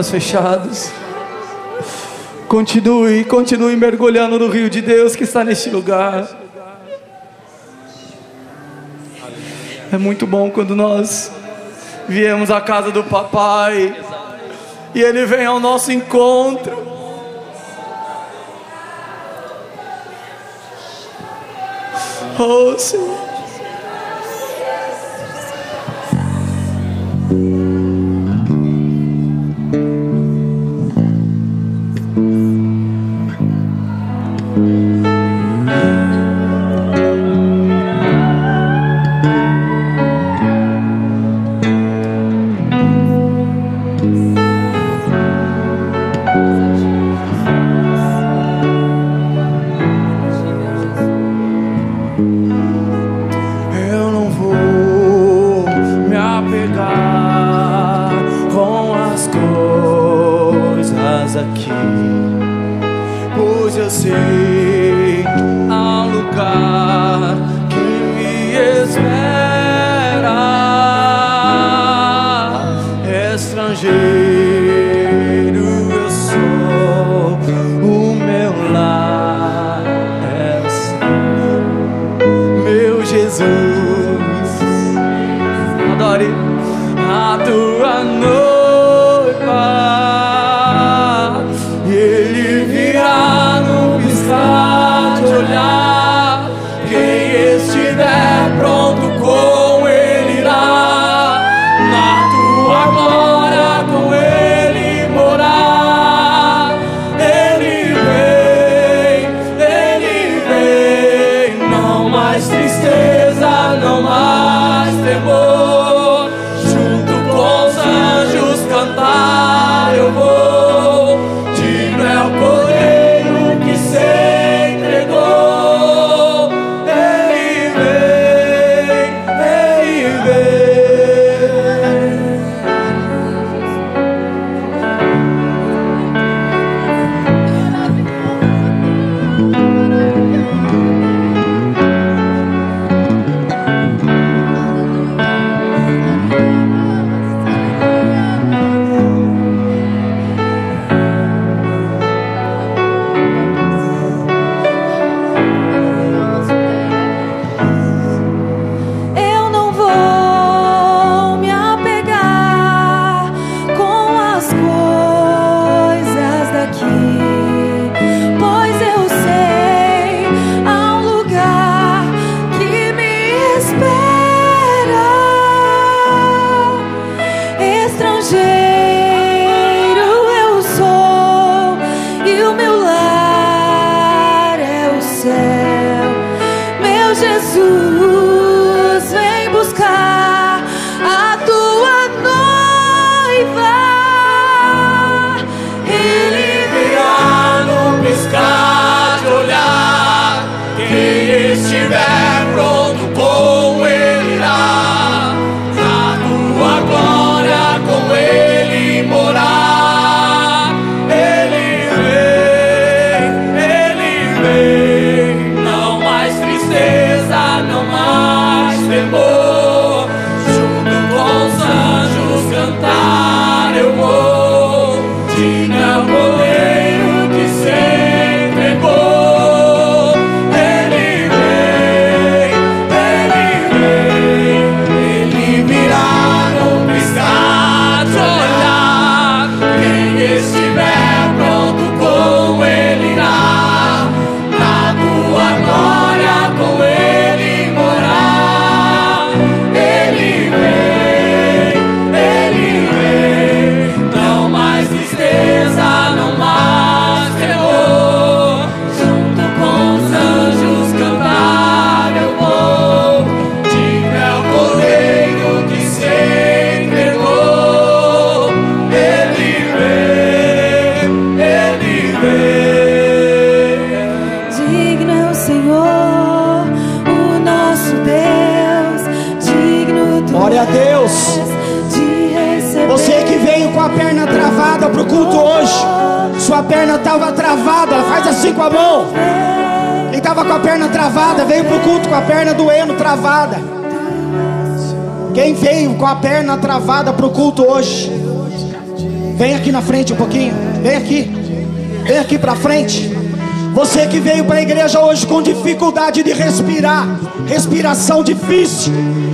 olhos fechados. Continue, continue mergulhando no rio de Deus que está neste lugar. É muito bom quando nós viemos à casa do papai e ele vem ao nosso encontro. Oh, Senhor. Dificuldade de respirar, respiração difícil,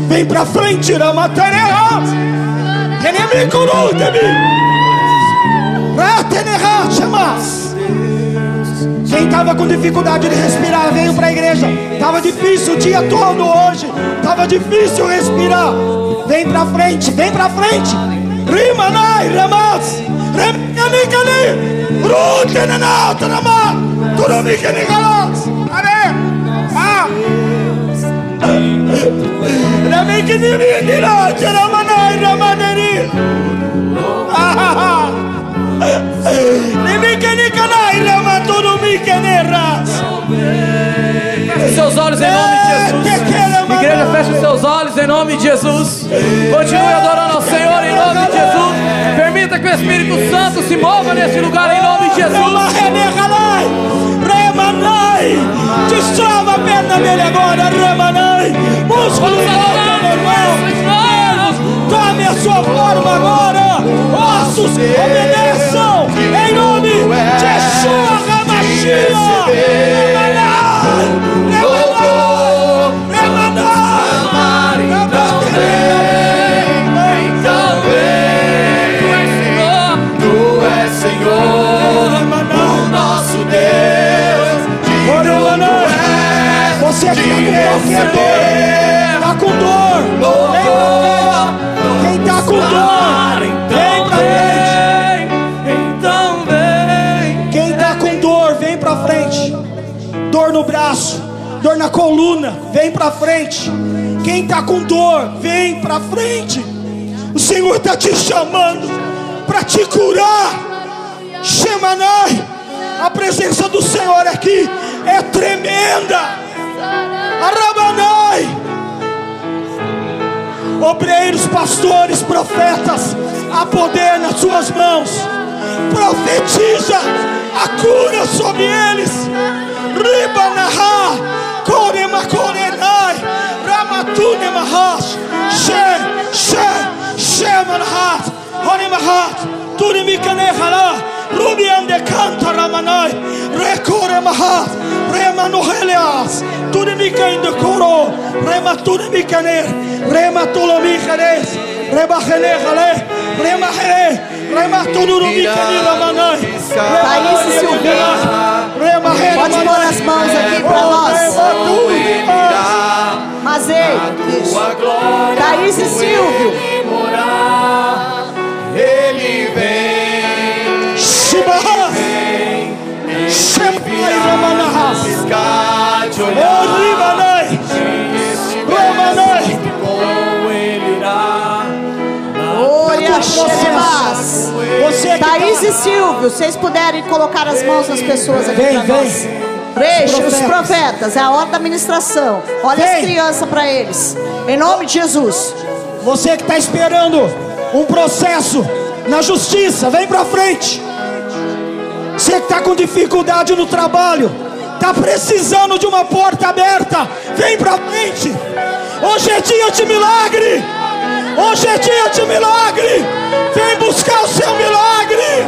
vem para frente, Ramatereha. Quem estava com dificuldade de respirar veio para a igreja. Estava difícil o dia todo hoje. Estava difícil respirar. Vem para frente, vem para frente. Rimanai, Ramas, Remianikani, Rutenanata, Ramat, seus olhos em nome de Jesus. Igreja, feche os seus olhos em nome de Jesus. Continue adorando ao Senhor em nome de Jesus. Permita que o Espírito Santo se mova neste lugar em nome de Jesus. Destrava a perna dele agora, Remanai, normal, tome a sua forma agora, ossos obedeçam, em nome de Yeshua HaMashiach, Remanai, Remanai, Remanai, Então vem, Tu na coluna, vem pra frente. Quem está com dor, vem pra frente. O Senhor está te chamando para te curar. Shemanai, a presença do Senhor aqui é tremenda. Arabanai, obreiros, pastores, profetas, há poder nas suas mãos. Profetiza a cura sobre eles. Ribanaha, Korema Korenai, Ramatune Mahash, She, She, Shemanahat, Honemahat, Tunimikanehala, Rubiande Canta Ramanai, Rekore Mahat, Remanohelias, Tunimika in the Koro, Rematunimikaner, Rematulomikanes, Rebahenehale, Remahele, Rematunurumikani Ramanai, Thaís e Silvinho, pode pôr as mãos aqui para nós. Glória. Thaís e Silvio, morar. Ele vem, Shepai Ramanai, ele irá. olha, Xerebas. você Thaís tá- e Silvio, vocês puderem colocar as mãos nas pessoas aqui Vem, para nós. Reixe, os Profetas. é a hora da ministração. Olha as Vem. crianças para eles. Em nome de Jesus. Você que está esperando um processo na justiça, vem para frente. Você que está com dificuldade no trabalho, está precisando de uma porta aberta, vem para frente. Hoje é dia de milagre. Hoje é dia de milagre. Vem buscar o seu milagre.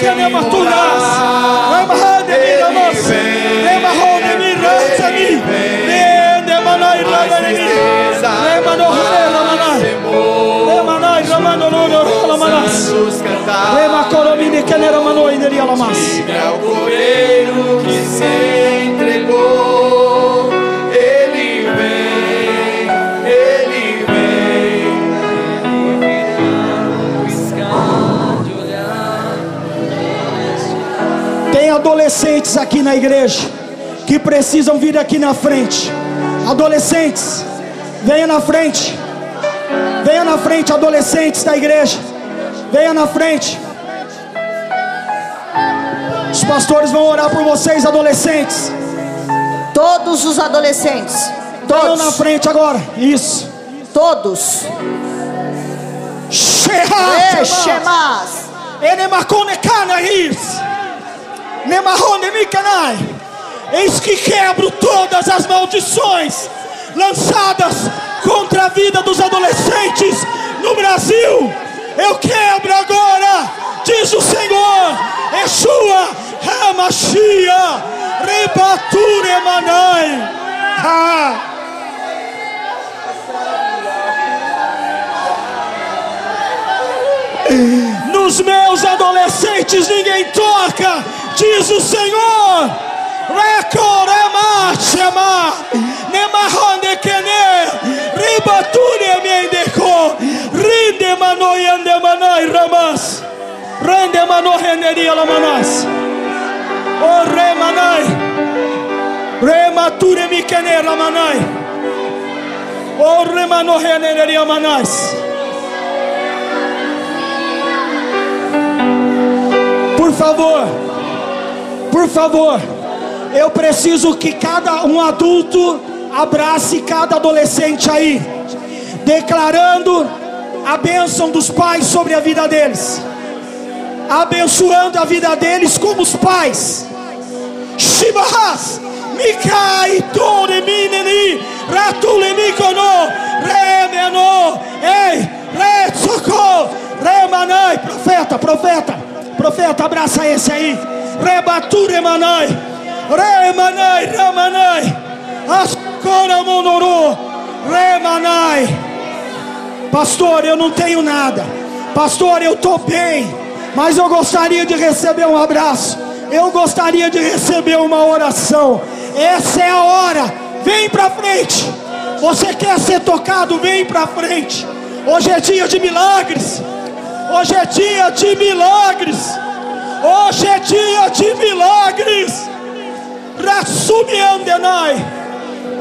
Kane Matunas. Rema Hade Ramas. Rema Hode Mi Rasani. Rende Manai Ramani. Rema no Hale Ramanai. Remanai Ramano no Ramanas. Santos cantar. Rema Kolomi de Kane Ramanoi. renderia lamas. Diga ao cordeiro que se entregou. Adolescentes aqui na igreja que precisam vir aqui na frente. Adolescentes, venha na frente. Venha na frente, adolescentes da igreja. Venha na frente. Os pastores vão orar por vocês, adolescentes. Todos os adolescentes. Venham na Todos. frente agora. Isso. Todos. Shemas. Enemakone canais. Nemarrone mikanai. Eis que quebro todas as maldições lançadas contra a vida dos adolescentes no Brasil. Eu quebro agora, diz o Senhor. Yeshua, Hamashia, Rebature Manai. Ah. Nos meus adolescentes ninguém toca, diz o Senhor. Recorema, chama, nemarronde kene, ribature miendeko, rinde manoi ande manai ramas, rende mano renderia lamanas, o remanai, remature mi kene ramanai, o remano renderia manais. Por favor, por favor, eu preciso que cada um adulto abrace cada adolescente aí, declarando a bênção dos pais sobre a vida deles, abençoando a vida deles como os pais. Shibahas, Mikai, Tore, Mineni, Ratule, Mikono, Remeno, Ei, Retsoko, Remanai, profeta, profeta, profeta, abraça esse aí, Rebature, Manai, Remanai, Ramanai, Ascora, Monoro, Remanai. Pastor, eu não tenho nada. Pastor, eu estou bem. Mas eu gostaria de receber um abraço. Eu gostaria de receber uma oração. Essa é a hora. Vem para frente. Você quer ser tocado? Vem para frente. Hoje é dia de milagres. Hoje é dia de milagres. Hoje é dia de milagres. Rasumiandenai.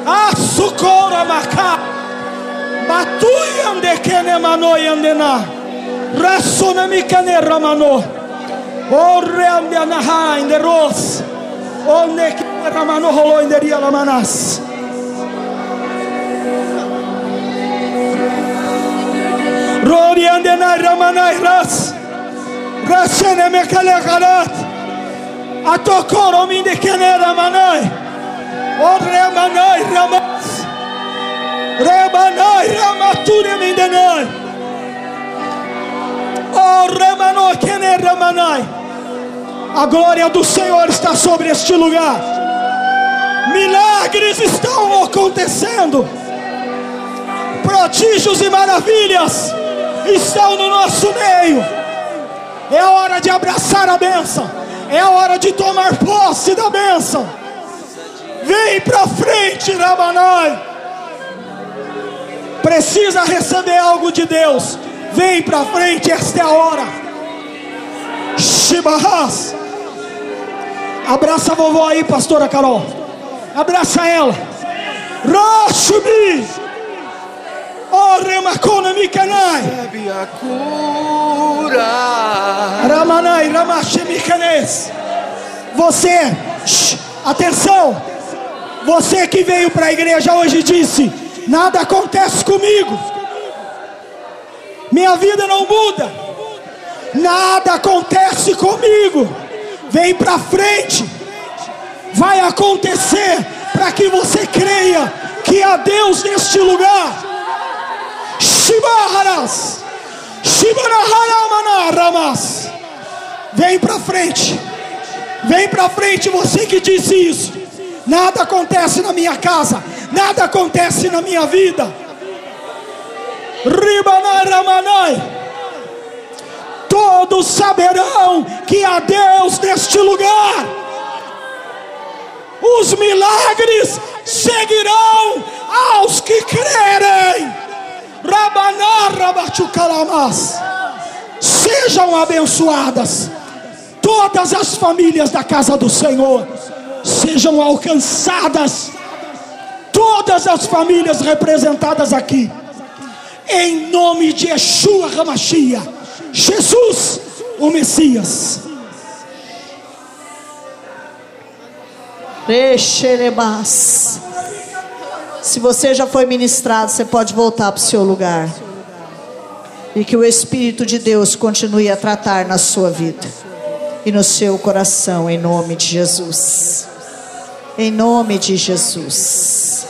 Açucora macá. Matuyande kene manoi andena. Rassone mikane ramano. Orre ande anaha inde ros. Onde kene ramano holo inde ria lamanas. Rori ande na ramanai ras. Rasene mekale garat. Atokoro minde kene ramanai. Orre manai ramas. Remanai, Ramature Mindenai. Oh, Remanoi, Kene Remanai. A glória do Senhor está sobre este lugar. Milagres estão acontecendo. Prodígios e maravilhas estão no nosso meio. É a hora de abraçar a bênção. É a hora de tomar posse da bênção. Vem para frente, Ramanai precisa receber algo de Deus, vem para frente, esta é a hora. Shibahas, abraça a vovó aí, pastora Carol, abraça ela. Mikanai, Recebe a cura. Ramanai, Ramashemikanes. Você, shh, atenção, você que veio para a igreja hoje disse: Nada acontece comigo, minha vida não muda, nada acontece comigo. Vem para frente, vai acontecer para que você creia que há Deus neste lugar. Shibaharas, Shibaraharamanaras. Vem para frente, vem para frente, você que disse isso. Nada acontece na minha casa, nada acontece na minha vida. Ribanaramanai. Todo todos saberão que há Deus neste lugar. Os milagres seguirão aos que crerem. Sejam abençoadas todas as famílias da casa do Senhor. Sejam alcançadas todas as famílias representadas aqui. Em nome de Yeshua Hamashia, Jesus, o Messias. Recherebas. Se você já foi ministrado, você pode voltar para o seu lugar. E que o Espírito de Deus continue a tratar na sua vida e no seu coração, em nome de Jesus. Em nome de Jesus.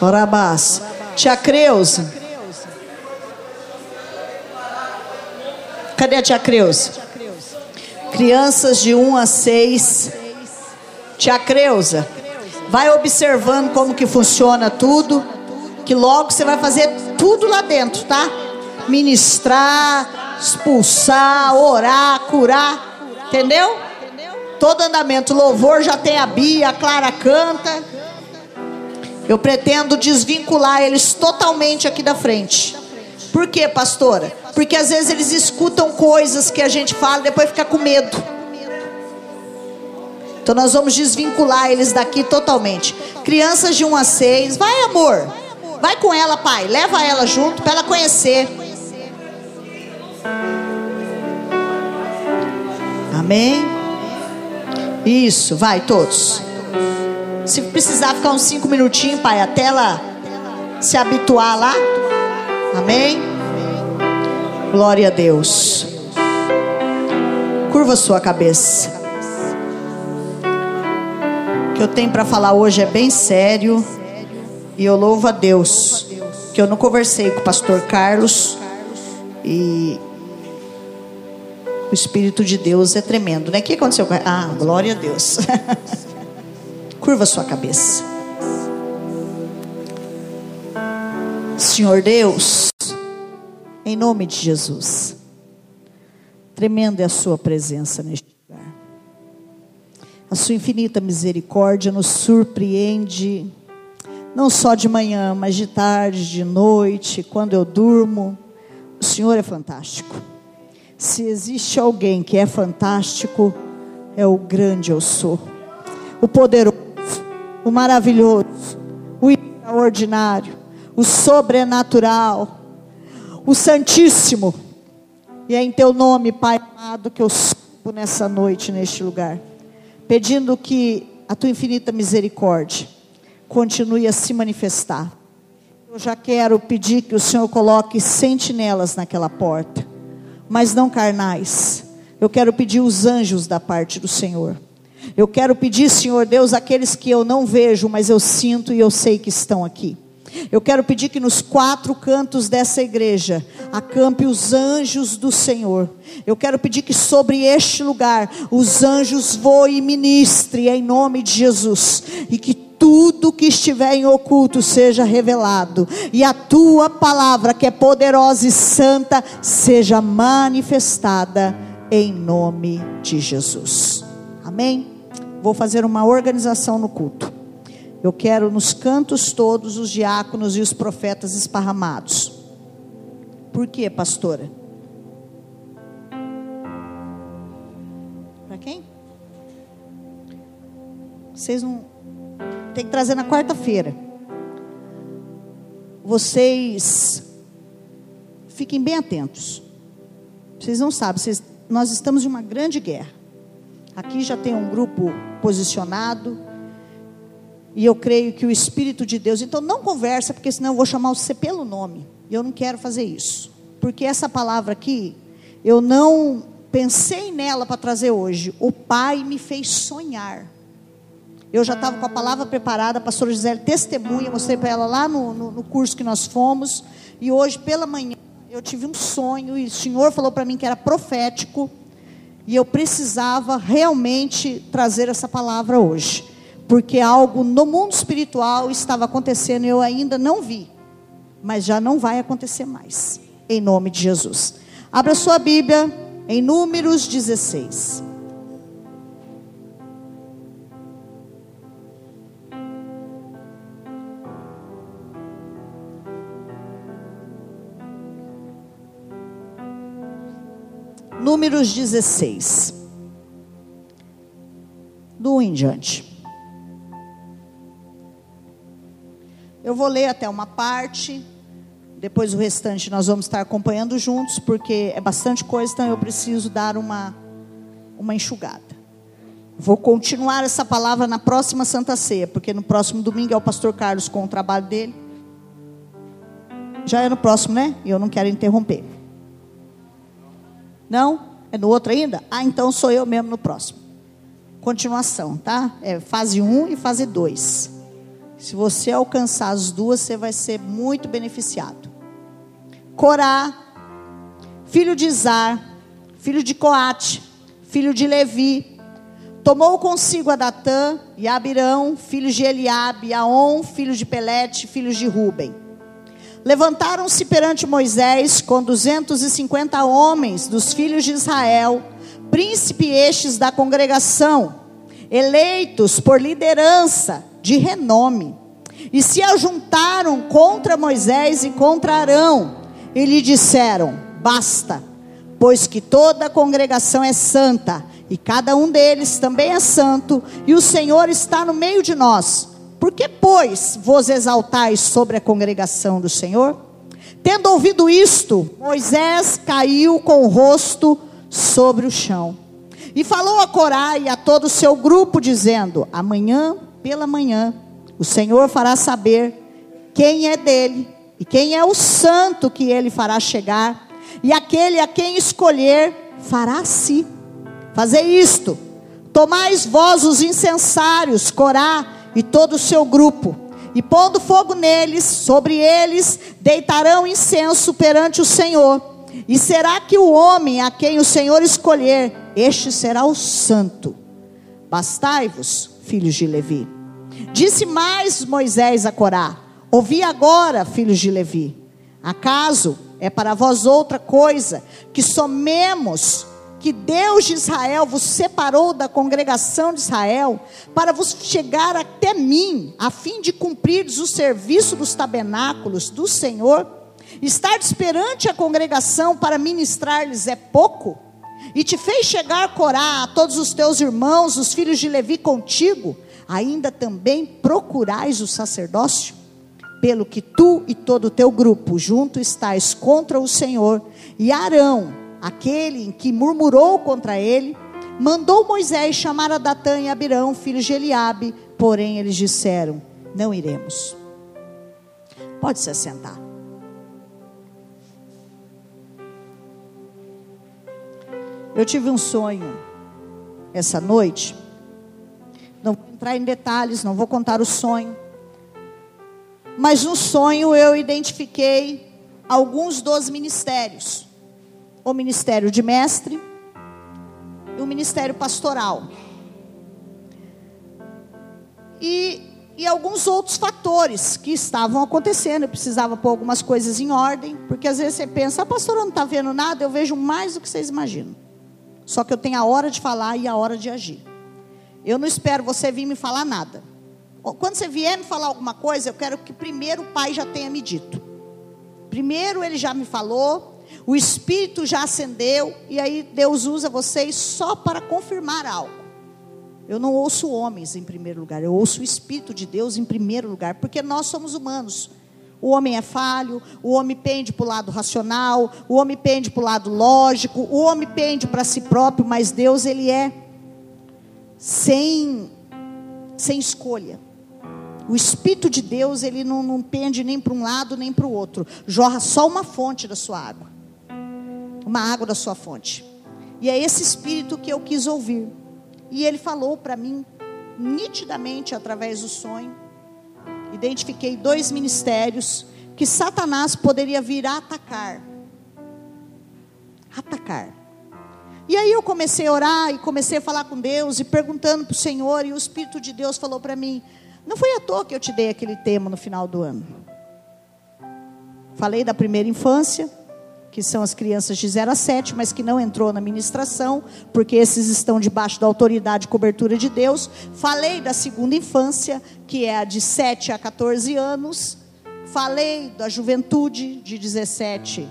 Orabás. Tia Creuza. Cadê a tia Creuza? Crianças de 1 a 6. Tia Creuza, vai observando como que funciona tudo, que logo você vai fazer tudo lá dentro, tá? Ministrar, expulsar, orar, curar, entendeu? Todo andamento, louvor já tem a Bia, a Clara canta. Eu pretendo desvincular eles totalmente aqui da frente. Por quê, pastora? Porque às vezes eles escutam coisas que a gente fala e depois fica com medo. Então nós vamos desvincular eles daqui totalmente. Crianças de 1 a 6, vai amor. Vai com ela, pai. Leva ela junto para ela conhecer. Amém? Isso, vai todos. Se precisar ficar uns cinco minutinhos, pai, até ela se habituar lá. Amém? Glória a Deus. Curva sua cabeça. O que eu tenho para falar hoje é bem sério. E eu louvo a Deus. Que eu não conversei com o pastor Carlos. E o Espírito de Deus é tremendo, né? O que aconteceu? Ah, glória a Deus. Curva sua cabeça. Senhor Deus, em nome de Jesus, tremenda é a Sua presença neste lugar. A Sua infinita misericórdia nos surpreende, não só de manhã, mas de tarde, de noite, quando eu durmo. O Senhor é fantástico. Se existe alguém que é fantástico, é o grande eu sou, o poderoso, o maravilhoso, o extraordinário, o sobrenatural, o santíssimo. E é em teu nome, Pai amado, que eu subo nessa noite, neste lugar, pedindo que a tua infinita misericórdia continue a se manifestar. Eu já quero pedir que o Senhor coloque sentinelas naquela porta mas não carnais. Eu quero pedir os anjos da parte do Senhor. Eu quero pedir, Senhor Deus, aqueles que eu não vejo, mas eu sinto e eu sei que estão aqui. Eu quero pedir que nos quatro cantos dessa igreja acampe os anjos do Senhor. Eu quero pedir que sobre este lugar os anjos voem e ministrem em nome de Jesus e que tudo que estiver em oculto seja revelado, e a tua palavra, que é poderosa e santa, seja manifestada em nome de Jesus. Amém? Vou fazer uma organização no culto. Eu quero nos cantos todos os diáconos e os profetas esparramados. Por quê, pastora? Para quem? Vocês não tem que trazer na quarta-feira. Vocês fiquem bem atentos. Vocês não sabem, vocês, nós estamos em uma grande guerra. Aqui já tem um grupo posicionado. E eu creio que o Espírito de Deus. Então não conversa, porque senão eu vou chamar você pelo nome. E eu não quero fazer isso. Porque essa palavra aqui, eu não pensei nela para trazer hoje. O Pai me fez sonhar. Eu já estava com a palavra preparada, a pastora Gisele testemunha, mostrei para ela lá no, no, no, curso que nós fomos. E hoje, pela manhã, eu tive um sonho e o Senhor falou para mim que era profético. E eu precisava realmente trazer essa palavra hoje. Porque algo no mundo espiritual estava acontecendo e eu ainda não vi, mas já não vai acontecer mais, em nome de Jesus. Abra sua Bíblia em Números 16. Números 16. Do 1 em diante. Eu vou ler até uma parte, depois o restante nós vamos estar acompanhando juntos, porque é bastante coisa, então eu preciso dar uma, uma enxugada. Vou continuar essa palavra na próxima Santa Ceia, porque no próximo domingo é o pastor Carlos com o trabalho dele. Já é no próximo, né? E eu não quero interromper. Não? É no outro ainda? Ah, então sou eu mesmo no próximo. Continuação, tá? É fase 1 e fase 2. Se você alcançar as duas, você vai ser muito beneficiado. Corá, filho de Izar, filho de Coate, filho de Levi, tomou consigo a Datã e Abirão, filhos de Eliabe, Aon, filho de Pelete, filhos de Ruben Levantaram-se perante Moisés com 250 homens dos filhos de Israel, príncipe estes da congregação, eleitos por liderança de renome, e se ajuntaram contra Moisés e contra Arão, e lhe disseram: Basta, pois que toda a congregação é santa, e cada um deles também é santo, e o Senhor está no meio de nós por que, pois, vos exaltais sobre a congregação do Senhor? Tendo ouvido isto, Moisés caiu com o rosto sobre o chão. E falou a Corá e a todo o seu grupo, dizendo: Amanhã pela manhã, o Senhor fará saber quem é dele e quem é o santo que ele fará chegar, e aquele a quem escolher fará-se. Fazer isto. Tomais vós os incensários, Corá e todo o seu grupo, e pondo fogo neles, sobre eles deitarão incenso perante o Senhor. E será que o homem a quem o Senhor escolher, este será o santo? Bastai-vos, filhos de Levi. Disse mais Moisés a Corá: Ouvi agora, filhos de Levi. Acaso é para vós outra coisa que somemos que Deus de Israel vos separou da congregação de Israel para vos chegar até mim, a fim de cumprires o serviço dos tabernáculos do Senhor? Estar perante a congregação para ministrar-lhes é pouco? E te fez chegar Corá a todos os teus irmãos, os filhos de Levi contigo, ainda também procurais o sacerdócio? Pelo que tu e todo o teu grupo junto estáis contra o Senhor, e Arão, aquele que murmurou contra ele, mandou Moisés chamar a Datã e Abirão, filhos de Eliabe, porém eles disseram: Não iremos. Pode se assentar. Eu tive um sonho essa noite. Não vou entrar em detalhes, não vou contar o sonho. Mas no sonho eu identifiquei alguns dos ministérios o ministério de mestre e o ministério pastoral. E, e alguns outros fatores que estavam acontecendo. Eu precisava pôr algumas coisas em ordem, porque às vezes você pensa, a pastora não está vendo nada, eu vejo mais do que vocês imaginam. Só que eu tenho a hora de falar e a hora de agir. Eu não espero você vir me falar nada. Quando você vier me falar alguma coisa, eu quero que primeiro o pai já tenha me dito. Primeiro ele já me falou, o Espírito já acendeu e aí Deus usa vocês só para confirmar algo. Eu não ouço homens em primeiro lugar, eu ouço o Espírito de Deus em primeiro lugar, porque nós somos humanos. O homem é falho, o homem pende para o lado racional, o homem pende para o lado lógico, o homem pende para si próprio, mas Deus, ele é sem, sem escolha. O Espírito de Deus, ele não, não pende nem para um lado nem para o outro, jorra só uma fonte da sua água uma água da sua fonte. E é esse espírito que eu quis ouvir. E ele falou para mim, nitidamente, através do sonho. Identifiquei dois ministérios que Satanás poderia vir a atacar. Atacar. E aí eu comecei a orar e comecei a falar com Deus e perguntando para o Senhor, e o Espírito de Deus falou para mim: não foi à toa que eu te dei aquele tema no final do ano. Falei da primeira infância, que são as crianças de 0 a 7, mas que não entrou na ministração, porque esses estão debaixo da autoridade e cobertura de Deus. Falei da segunda infância, que é a de 7 a 14 anos. Falei da juventude, de 17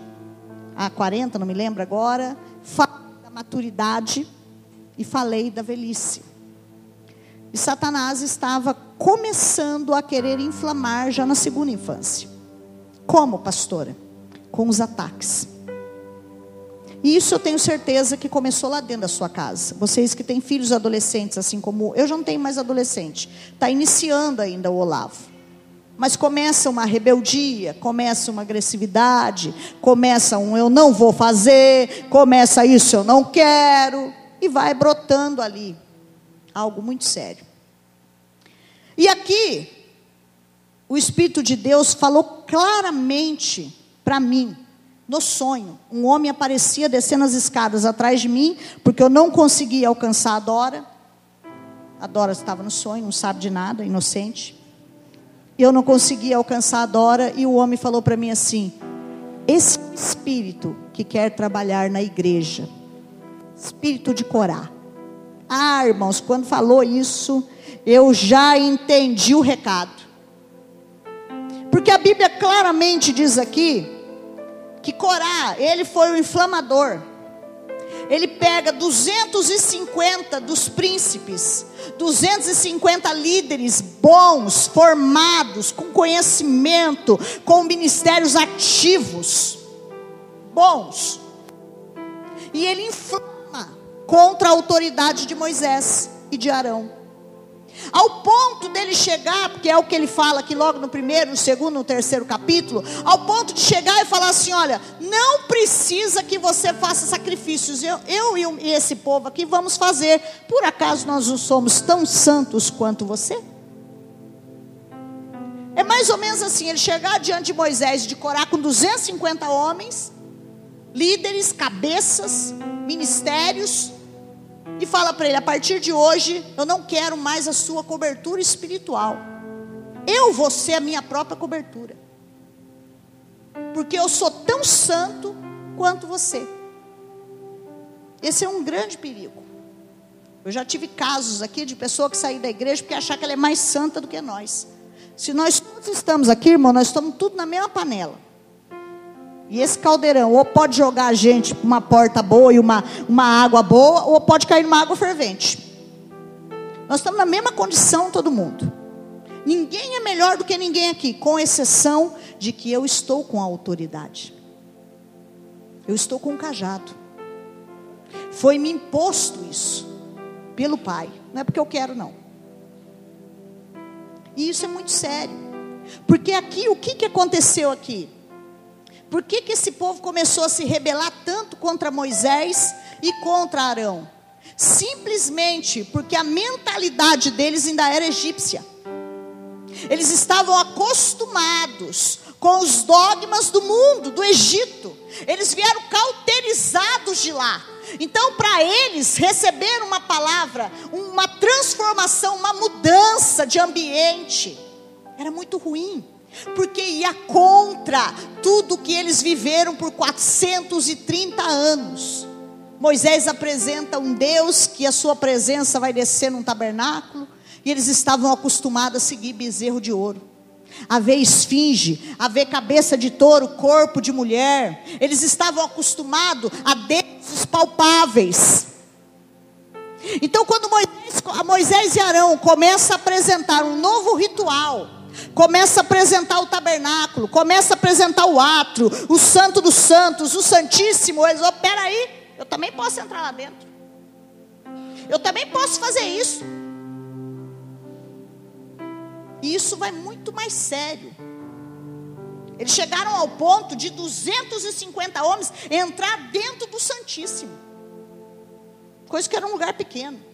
a 40, não me lembro agora. Falei maturidade e falei da velhice. E Satanás estava começando a querer inflamar já na segunda infância. Como, pastora? Com os ataques. E isso eu tenho certeza que começou lá dentro da sua casa. Vocês que têm filhos adolescentes, assim como eu já não tenho mais adolescente, está iniciando ainda o Olavo. Mas começa uma rebeldia, começa uma agressividade, começa um eu não vou fazer, começa isso eu não quero, e vai brotando ali algo muito sério. E aqui, o Espírito de Deus falou claramente para mim, no sonho. Um homem aparecia descendo as escadas atrás de mim, porque eu não conseguia alcançar a Dora. A Dora estava no sonho, não sabe de nada, inocente. Eu não conseguia alcançar a Dora, e o homem falou para mim assim: Esse espírito que quer trabalhar na igreja, espírito de Corá. Ah, irmãos, quando falou isso, eu já entendi o recado. Porque a Bíblia claramente diz aqui que Corá, ele foi o inflamador. Ele pega 250 dos príncipes, 250 líderes bons, formados, com conhecimento, com ministérios ativos, bons. E ele inflama contra a autoridade de Moisés e de Arão. Ao ponto dele chegar, porque é o que ele fala aqui logo no primeiro, no segundo, no terceiro capítulo, ao ponto de chegar e falar assim: olha, não precisa que você faça sacrifícios, eu, eu e esse povo aqui vamos fazer, por acaso nós não somos tão santos quanto você? É mais ou menos assim: ele chegar diante de Moisés de Corá com 250 homens, líderes, cabeças, ministérios, e fala para ele: a partir de hoje, eu não quero mais a sua cobertura espiritual. Eu vou ser a minha própria cobertura. Porque eu sou tão santo quanto você. Esse é um grande perigo. Eu já tive casos aqui de pessoa que saiu da igreja porque achar que ela é mais santa do que nós. Se nós todos estamos aqui, irmão, nós estamos tudo na mesma panela. E esse caldeirão, ou pode jogar a gente uma porta boa e uma, uma água boa, ou pode cair numa água fervente. Nós estamos na mesma condição, todo mundo. Ninguém é melhor do que ninguém aqui, com exceção de que eu estou com a autoridade. Eu estou com o cajado. Foi me imposto isso pelo Pai. Não é porque eu quero, não. E isso é muito sério. Porque aqui, o que, que aconteceu aqui? Por que, que esse povo começou a se rebelar tanto contra Moisés e contra Arão? Simplesmente porque a mentalidade deles ainda era egípcia. Eles estavam acostumados com os dogmas do mundo, do Egito. Eles vieram cauterizados de lá. Então, para eles, receber uma palavra, uma transformação, uma mudança de ambiente, era muito ruim porque ia contra tudo que eles viveram por 430 anos. Moisés apresenta um Deus que a sua presença vai descer num tabernáculo, e eles estavam acostumados a seguir bezerro de ouro. A ver esfinge, a ver cabeça de touro, corpo de mulher. Eles estavam acostumados a deuses palpáveis. Então, quando Moisés, Moisés e Arão começam a apresentar um novo ritual, Começa a apresentar o tabernáculo, começa a apresentar o átrio, o santo dos santos, o santíssimo. Eles, oh, peraí, eu também posso entrar lá dentro. Eu também posso fazer isso. E isso vai muito mais sério. Eles chegaram ao ponto de 250 homens entrar dentro do Santíssimo. Coisa que era um lugar pequeno.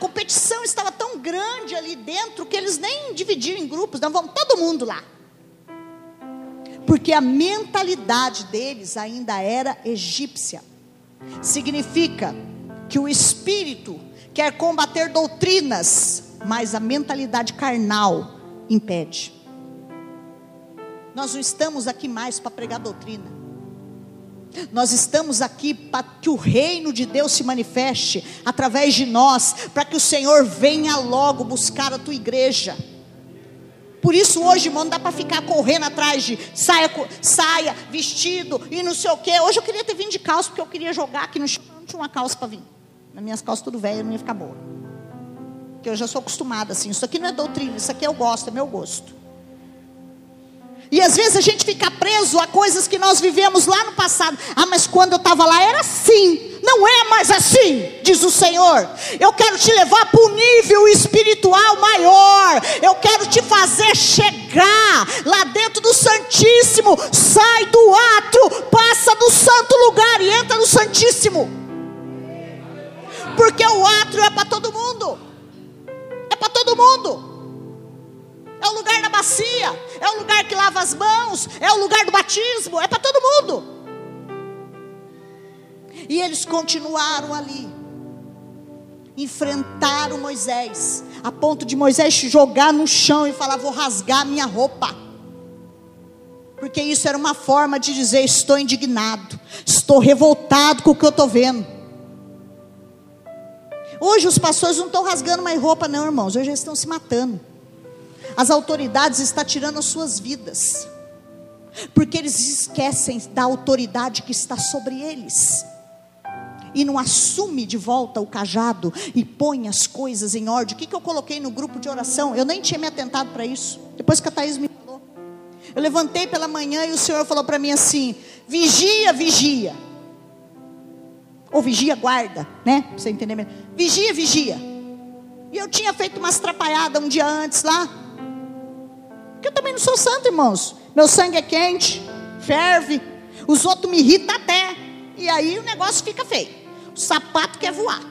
Competição estava tão grande ali dentro que eles nem dividiram em grupos, não vamos todo mundo lá. Porque a mentalidade deles ainda era egípcia. significa que o espírito quer combater doutrinas, mas a mentalidade carnal impede. Nós não estamos aqui mais para pregar doutrina. Nós estamos aqui para que o reino de Deus se manifeste através de nós, para que o Senhor venha logo buscar a tua igreja. Por isso hoje, irmão, não dá para ficar correndo atrás de saia, saia, vestido e não sei o quê. Hoje eu queria ter vindo de calça, porque eu queria jogar aqui no chão, não tinha uma calça para vir. Nas minhas calças tudo velho, não ia ficar boa. Porque eu já sou acostumada assim. Isso aqui não é doutrina, isso aqui eu gosto, é meu gosto. E às vezes a gente fica preso a coisas que nós vivemos lá no passado. Ah, mas quando eu estava lá era assim. Não é mais assim, diz o Senhor. Eu quero te levar para um nível espiritual maior. Eu quero te fazer chegar lá dentro do Santíssimo. Sai do ato, passa do santo lugar e entra no Santíssimo. Porque o átrio é para todo mundo. É para todo mundo é o lugar da bacia, é o lugar que lava as mãos, é o lugar do batismo, é para todo mundo. E eles continuaram ali, enfrentaram Moisés, a ponto de Moisés jogar no chão e falar: Vou rasgar minha roupa. Porque isso era uma forma de dizer: Estou indignado, estou revoltado com o que eu estou vendo. Hoje os pastores não estão rasgando mais roupa, não, irmãos. Hoje eles estão se matando. As autoridades estão tirando as suas vidas, porque eles esquecem da autoridade que está sobre eles. E não assume de volta o cajado e põe as coisas em ordem. O que, que eu coloquei no grupo de oração? Eu nem tinha me atentado para isso. Depois que a Thaís me falou. Eu levantei pela manhã e o Senhor falou para mim assim: vigia, vigia. Ou vigia, guarda, né? Pra você entender mesmo. Vigia, vigia. E eu tinha feito umas atrapalhadas um dia antes lá. Porque eu também não sou santo, irmãos. Meu sangue é quente, ferve. Os outros me irritam até. E aí o negócio fica feio. O sapato quer voar.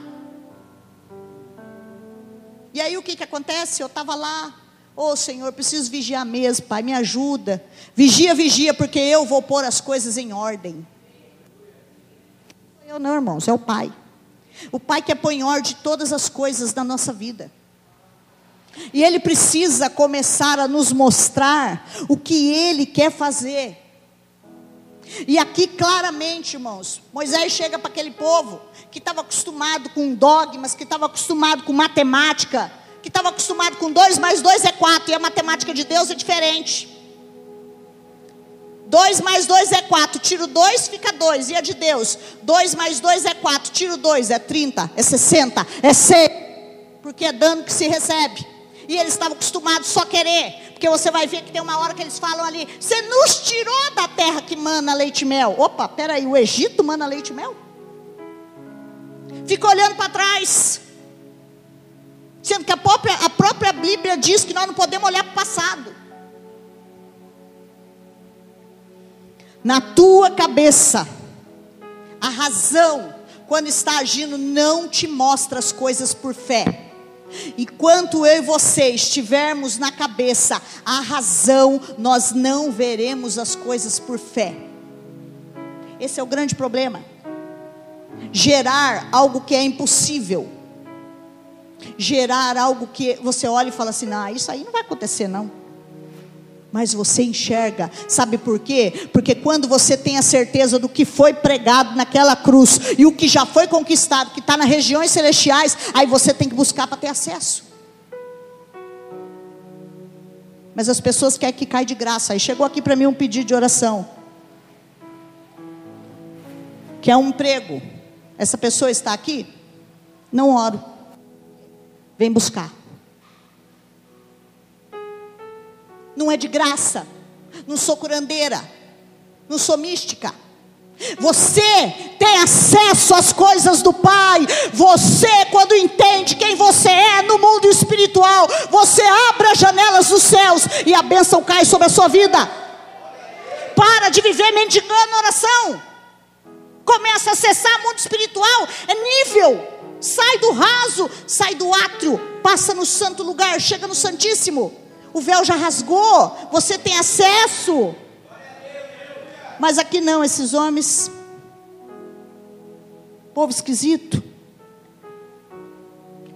E aí o que, que acontece? Eu estava lá. Ô oh, Senhor, preciso vigiar mesmo, Pai, me ajuda. Vigia, vigia, porque eu vou pôr as coisas em ordem. Eu não, irmãos, é o Pai. O Pai que põe em ordem todas as coisas da nossa vida. E Ele precisa começar a nos mostrar o que Ele quer fazer. E aqui claramente, irmãos, Moisés chega para aquele povo que estava acostumado com dogmas, que estava acostumado com matemática, que estava acostumado com dois mais dois é quatro, e a matemática de Deus é diferente. Dois mais dois é quatro, tiro dois, fica dois, e a de Deus? Dois mais dois é quatro, tiro dois, é trinta, é sessenta, é cem, porque é dano que se recebe e eles estavam acostumados só querer, porque você vai ver que tem uma hora que eles falam ali: Você nos tirou da terra que mana leite e mel. Opa, peraí, o Egito mana leite e mel? Fica olhando para trás, sendo que a própria, a própria Bíblia diz que nós não podemos olhar para o passado. Na tua cabeça, a razão, quando está agindo, não te mostra as coisas por fé Enquanto eu e você estivermos na cabeça a razão, nós não veremos as coisas por fé. Esse é o grande problema. Gerar algo que é impossível. Gerar algo que você olha e fala assim: "Ah, isso aí não vai acontecer não" mas você enxerga, sabe por quê? Porque quando você tem a certeza do que foi pregado naquela cruz e o que já foi conquistado, que está nas regiões celestiais, aí você tem que buscar para ter acesso. Mas as pessoas querem que caia de graça. Aí chegou aqui para mim um pedido de oração. Que é um emprego. Essa pessoa está aqui? Não oro. Vem buscar. Não é de graça. Não sou curandeira. Não sou mística. Você tem acesso às coisas do Pai. Você, quando entende quem você é no mundo espiritual, você abre as janelas dos céus e a bênção cai sobre a sua vida. Para de viver mendigando oração. Começa a acessar o mundo espiritual. É nível. Sai do raso, sai do átrio, passa no santo lugar, chega no Santíssimo. O véu já rasgou, você tem acesso. Mas aqui não, esses homens Povo esquisito.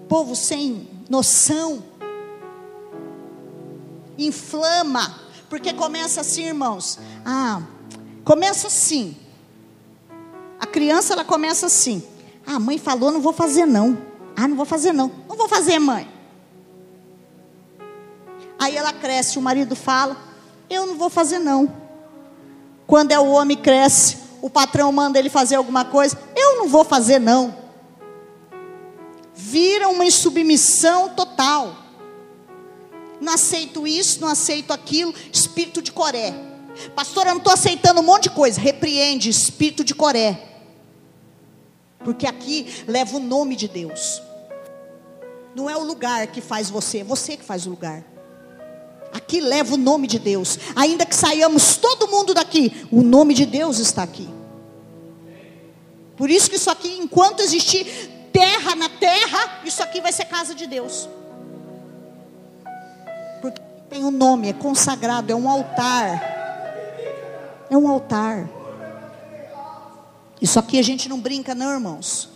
Povo sem noção. Inflama. Porque começa assim, irmãos. Ah, começa assim. A criança ela começa assim. Ah, a mãe falou, não vou fazer não. Ah, não vou fazer não. Não vou fazer, mãe. Aí ela cresce, o marido fala: Eu não vou fazer não. Quando é o homem cresce, o patrão manda ele fazer alguma coisa, eu não vou fazer não. Vira uma insubmissão total. Não aceito isso, não aceito aquilo, espírito de Coré. Pastor, eu não estou aceitando um monte de coisa. Repreende, espírito de Coré. Porque aqui leva o nome de Deus. Não é o lugar que faz você, é você que faz o lugar. Aqui leva o nome de Deus. Ainda que saiamos todo mundo daqui, o nome de Deus está aqui. Por isso que isso aqui, enquanto existir terra na terra, isso aqui vai ser casa de Deus. Porque tem um nome, é consagrado, é um altar. É um altar. Isso aqui a gente não brinca, não, irmãos.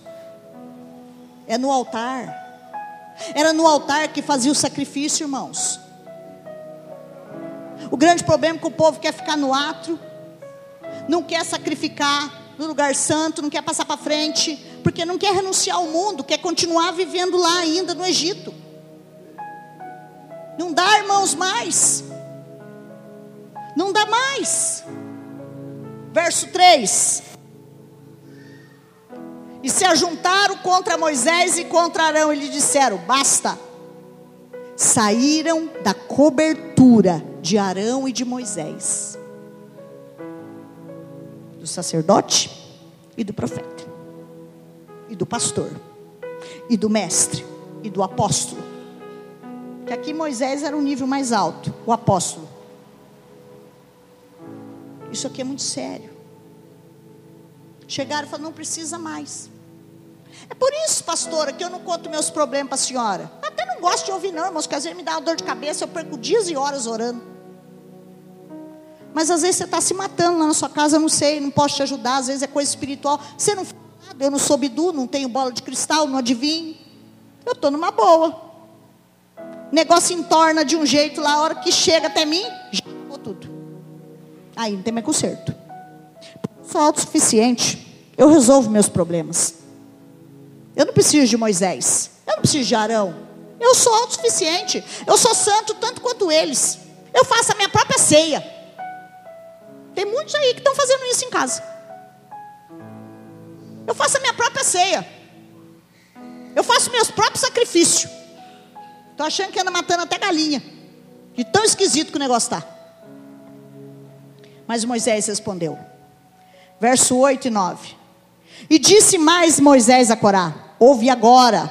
É no altar. Era no altar que fazia o sacrifício, irmãos. O grande problema é que o povo quer ficar no ato, não quer sacrificar no lugar santo, não quer passar para frente, porque não quer renunciar ao mundo, quer continuar vivendo lá ainda no Egito. Não dá, irmãos, mais. Não dá mais. Verso 3. E se ajuntaram contra Moisés e contra Arão, e lhe disseram: Basta. Saíram da cobertura de Arão e de Moisés, do sacerdote e do profeta, e do pastor, e do mestre, e do apóstolo. Que aqui Moisés era um nível mais alto, o apóstolo. Isso aqui é muito sério. Chegaram e falaram: não precisa mais. É por isso, pastora, que eu não conto meus problemas para a senhora. Não gosto de ouvir, não, irmãos, porque às vezes me dá uma dor de cabeça, eu perco dias e horas orando. Mas às vezes você está se matando lá na sua casa, eu não sei, não posso te ajudar, às vezes é coisa espiritual. Você não fala nada, eu não sou bidu, não tenho bola de cristal, não adivinho. Eu estou numa boa. O negócio entorna de um jeito lá, a hora que chega até mim, já acabou tudo. Aí não tem mais conserto. Sou autossuficiente. Eu resolvo meus problemas. Eu não preciso de Moisés. Eu não preciso de Arão. Eu sou autossuficiente. Eu sou santo tanto quanto eles. Eu faço a minha própria ceia. Tem muitos aí que estão fazendo isso em casa. Eu faço a minha própria ceia. Eu faço meus próprios sacrifícios. Estou achando que anda matando até galinha. De tão esquisito que o negócio está. Mas Moisés respondeu. Verso 8 e 9. E disse mais Moisés a Corá: Ouve agora,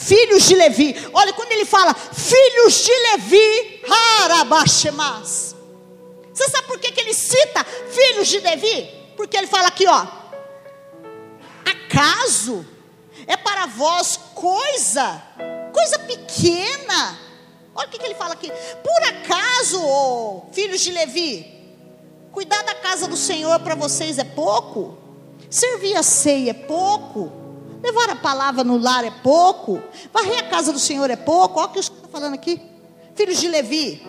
filhos de Levi. Olha, quando ele fala filhos de Levi, Harabashemas. Você sabe por que, que ele cita filhos de Levi? Porque ele fala aqui, ó. Acaso é para vós coisa, coisa pequena. Olha o que, que ele fala aqui. Por acaso, oh, filhos de Levi, cuidar da casa do Senhor para vocês é pouco? Servir a ceia é pouco? Levar a palavra no lar é pouco? Varrer a casa do Senhor é pouco? Olha o que o Senhor está falando aqui. Filhos de Levi.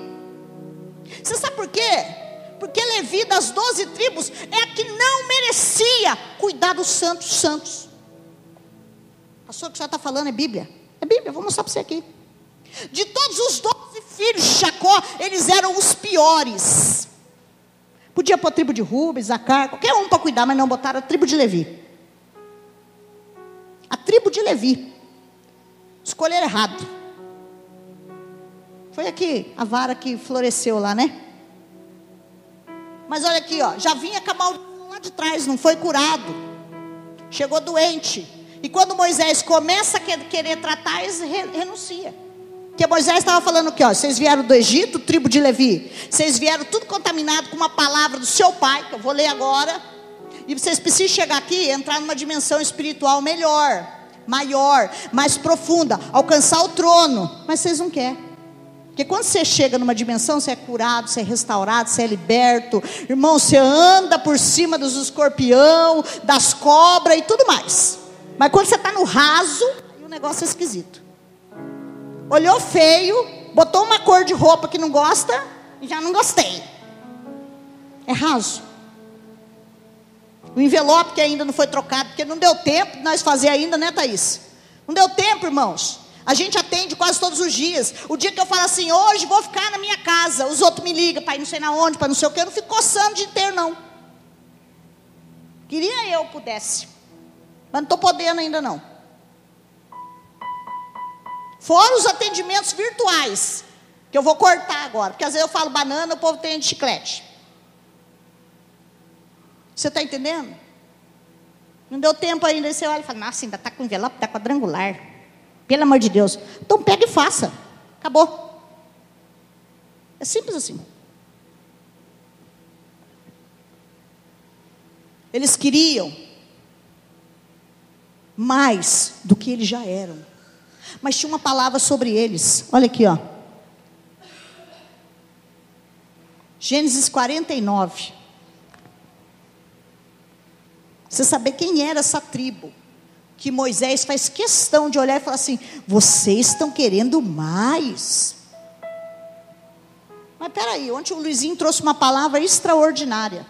Você sabe por quê? Porque Levi das doze tribos é a que não merecia cuidar dos santos santos. Pastor, o que o senhor está falando é Bíblia. É Bíblia, vou mostrar para você aqui. De todos os doze filhos de Jacó, eles eram os piores. Podia pôr a tribo de Rubens, Zacar, qualquer um para cuidar, mas não botaram a tribo de Levi. Tribo de Levi. Escolheram errado. Foi aqui a vara que floresceu lá, né? Mas olha aqui, ó, já vinha com a maldição lá de trás, não foi curado. Chegou doente. E quando Moisés começa a querer tratar, eles renuncia. Porque Moisés estava falando aqui, ó, vocês vieram do Egito, tribo de Levi. Vocês vieram tudo contaminado com uma palavra do seu pai, que eu vou ler agora. E vocês precisam chegar aqui e entrar numa dimensão espiritual melhor, maior, mais profunda, alcançar o trono. Mas vocês não querem. Porque quando você chega numa dimensão, você é curado, você é restaurado, você é liberto. Irmão, você anda por cima dos escorpião, das cobras e tudo mais. Mas quando você está no raso, o negócio é esquisito. Olhou feio, botou uma cor de roupa que não gosta, e já não gostei. É raso. O envelope que ainda não foi trocado, porque não deu tempo de nós fazer ainda, né, Thaís? Não deu tempo, irmãos. A gente atende quase todos os dias. O dia que eu falo assim, hoje vou ficar na minha casa, os outros me ligam para ir não sei na onde, para não sei o que, eu não fico coçando o dia inteiro, não. Queria eu pudesse. Mas não estou podendo ainda não. Fora os atendimentos virtuais, que eu vou cortar agora, porque às vezes eu falo banana, o povo tem chiclete. Você está entendendo? Não deu tempo ainda, você olha e fala, nossa, ainda está com envelope, está quadrangular. Pelo amor de Deus. Então pega e faça. Acabou. É simples assim. Eles queriam mais do que eles já eram. Mas tinha uma palavra sobre eles. Olha aqui, ó. Gênesis 49. Você saber quem era essa tribo. Que Moisés faz questão de olhar e falar assim: vocês estão querendo mais. Mas peraí, ontem o Luizinho trouxe uma palavra extraordinária.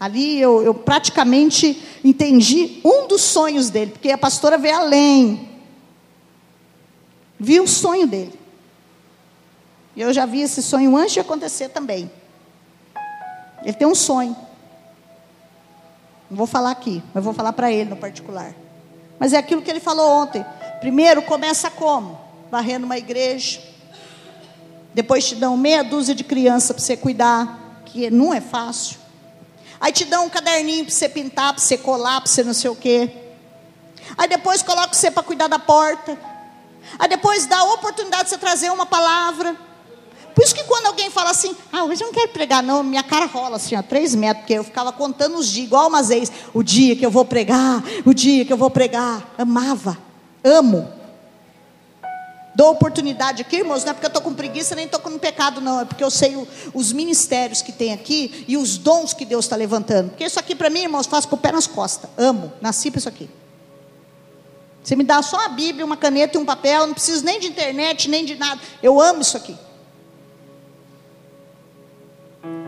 Ali eu, eu, praticamente entendi um dos sonhos dele, porque a pastora vê além. Vi o sonho dele. E eu já vi esse sonho antes de acontecer também. Ele tem um sonho. Não vou falar aqui, mas vou falar para ele no particular. Mas é aquilo que ele falou ontem. Primeiro começa como? Varrendo uma igreja. Depois te dão meia dúzia de crianças para você cuidar, que não é fácil. Aí te dão um caderninho para você pintar, para você colar, para você não sei o quê. Aí depois coloca você para cuidar da porta. Aí depois dá a oportunidade de você trazer uma palavra. Por isso que quando alguém fala assim, ah, hoje eu não quero pregar, não, minha cara rola assim, ó, três metros, porque eu ficava contando os dias, igual umas ex, o dia que eu vou pregar, o dia que eu vou pregar. Amava, amo. Dou oportunidade aqui, irmãos, não é porque eu estou com preguiça, nem estou com pecado, não. É porque eu sei o, os ministérios que tem aqui e os dons que Deus está levantando. Porque isso aqui para mim, irmãos, faço com o pé nas costas. Amo, nasci para isso aqui. Você me dá só a Bíblia, uma caneta e um papel, não preciso nem de internet, nem de nada. Eu amo isso aqui.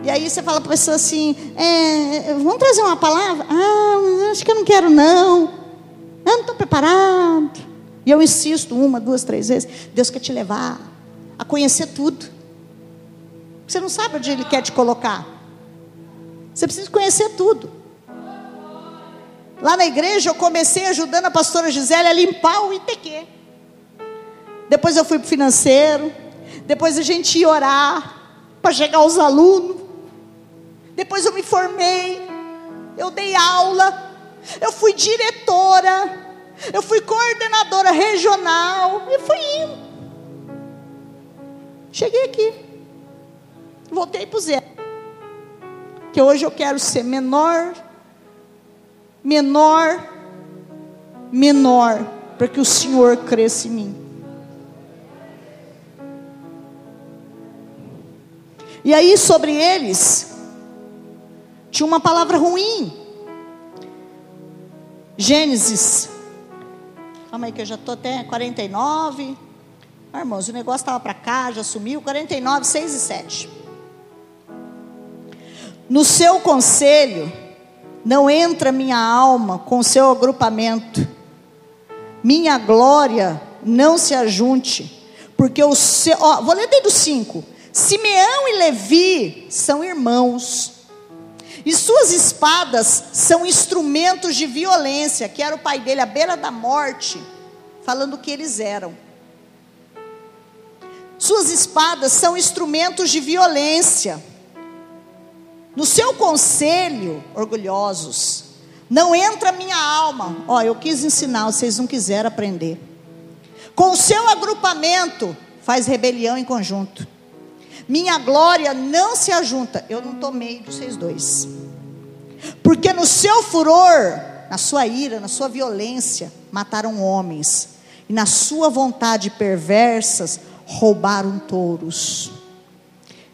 E aí você fala para a pessoa assim: é, vamos trazer uma palavra? Ah, acho que eu não quero, não. Eu não estou preparado. E eu insisto uma, duas, três vezes. Deus quer te levar a conhecer tudo. Você não sabe onde Ele quer te colocar. Você precisa conhecer tudo. Lá na igreja eu comecei ajudando a pastora Gisele a limpar o ITQ. Depois eu fui para o financeiro. Depois a gente ia orar para chegar aos alunos. Depois eu me formei, eu dei aula, eu fui diretora, eu fui coordenadora regional e fui indo. Cheguei aqui, voltei para o zero. Que hoje eu quero ser menor, menor, menor, para que o Senhor cresça em mim. E aí sobre eles tinha uma palavra ruim. Gênesis. Calma aí que eu já estou até 49. Ah, irmãos, o negócio estava para cá, já sumiu. 49, 6 e 7. No seu conselho não entra minha alma com seu agrupamento. Minha glória não se ajunte. Porque o seu. Ó, vou ler desde o 5. Simeão e Levi são irmãos. E suas espadas são instrumentos de violência, que era o pai dele à beira da morte, falando que eles eram. Suas espadas são instrumentos de violência. No seu conselho, orgulhosos, não entra minha alma. Ó, eu quis ensinar, vocês não quiseram aprender. Com o seu agrupamento, faz rebelião em conjunto. Minha glória não se ajunta. Eu não tomei dos vocês dois. Porque no seu furor, na sua ira, na sua violência, mataram homens. E na sua vontade perversas, roubaram touros.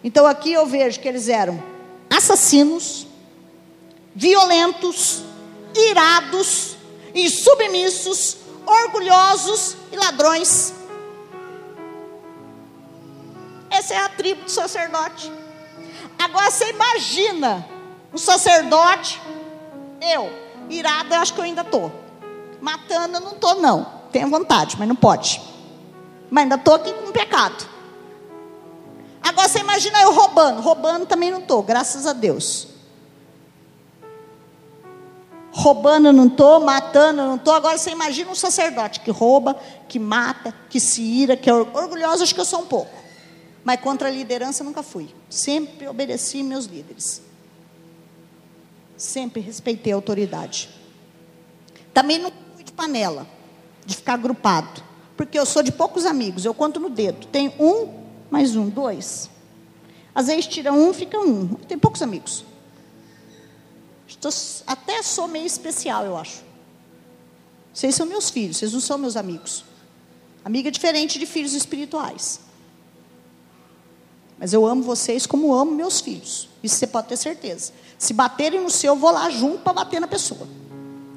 Então aqui eu vejo que eles eram assassinos, violentos, irados, insubmissos, orgulhosos e ladrões. Essa é a tribo do sacerdote. Agora você imagina um sacerdote, eu, irado, eu acho que eu ainda estou. Matando, eu não estou, não. Tenho vontade, mas não pode. Mas ainda estou aqui com pecado. Agora você imagina eu roubando. Roubando também não estou, graças a Deus. Roubando não estou, matando não estou. Agora você imagina um sacerdote que rouba, que mata, que se ira, que é orgulhoso, acho que eu sou um pouco. Mas contra a liderança nunca fui. Sempre obedeci meus líderes. Sempre respeitei a autoridade. Também não fui de panela, de ficar agrupado. Porque eu sou de poucos amigos, eu conto no dedo. Tem um, mais um, dois. Às vezes tira um, fica um. Tem poucos amigos. Estou, até sou meio especial, eu acho. Vocês são meus filhos, vocês não são meus amigos. Amiga é diferente de filhos espirituais. Mas eu amo vocês como amo meus filhos. Isso você pode ter certeza. Se baterem no seu, eu vou lá junto para bater na pessoa.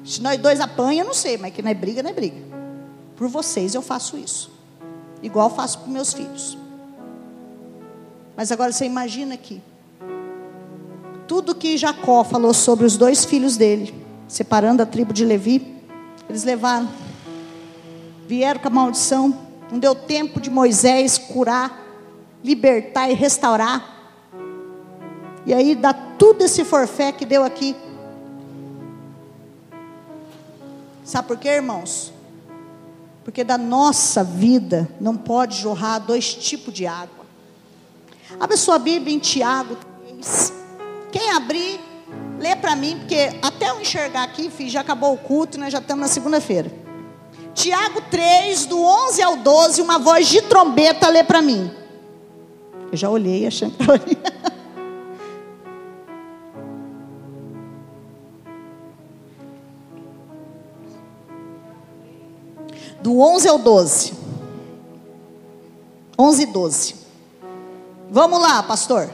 Se nós dois apanha, não sei, mas que não é briga, não é briga. Por vocês eu faço isso. Igual faço para meus filhos. Mas agora você imagina aqui. Tudo que Jacó falou sobre os dois filhos dele, separando a tribo de Levi, eles levaram. Vieram com a maldição. Não deu tempo de Moisés curar libertar e restaurar. E aí dá tudo esse forfé que deu aqui. Sabe por quê, irmãos? Porque da nossa vida não pode jorrar dois tipos de água. Abre sua Bíblia em Tiago 3. Quem abrir, lê para mim, porque até eu enxergar aqui, filho, já acabou o culto, né? já estamos na segunda-feira. Tiago 3, do 11 ao 12, uma voz de trombeta lê para mim. Eu já olhei achando que estava. Do 11 ao 12. 11 e 12. Vamos lá, pastor.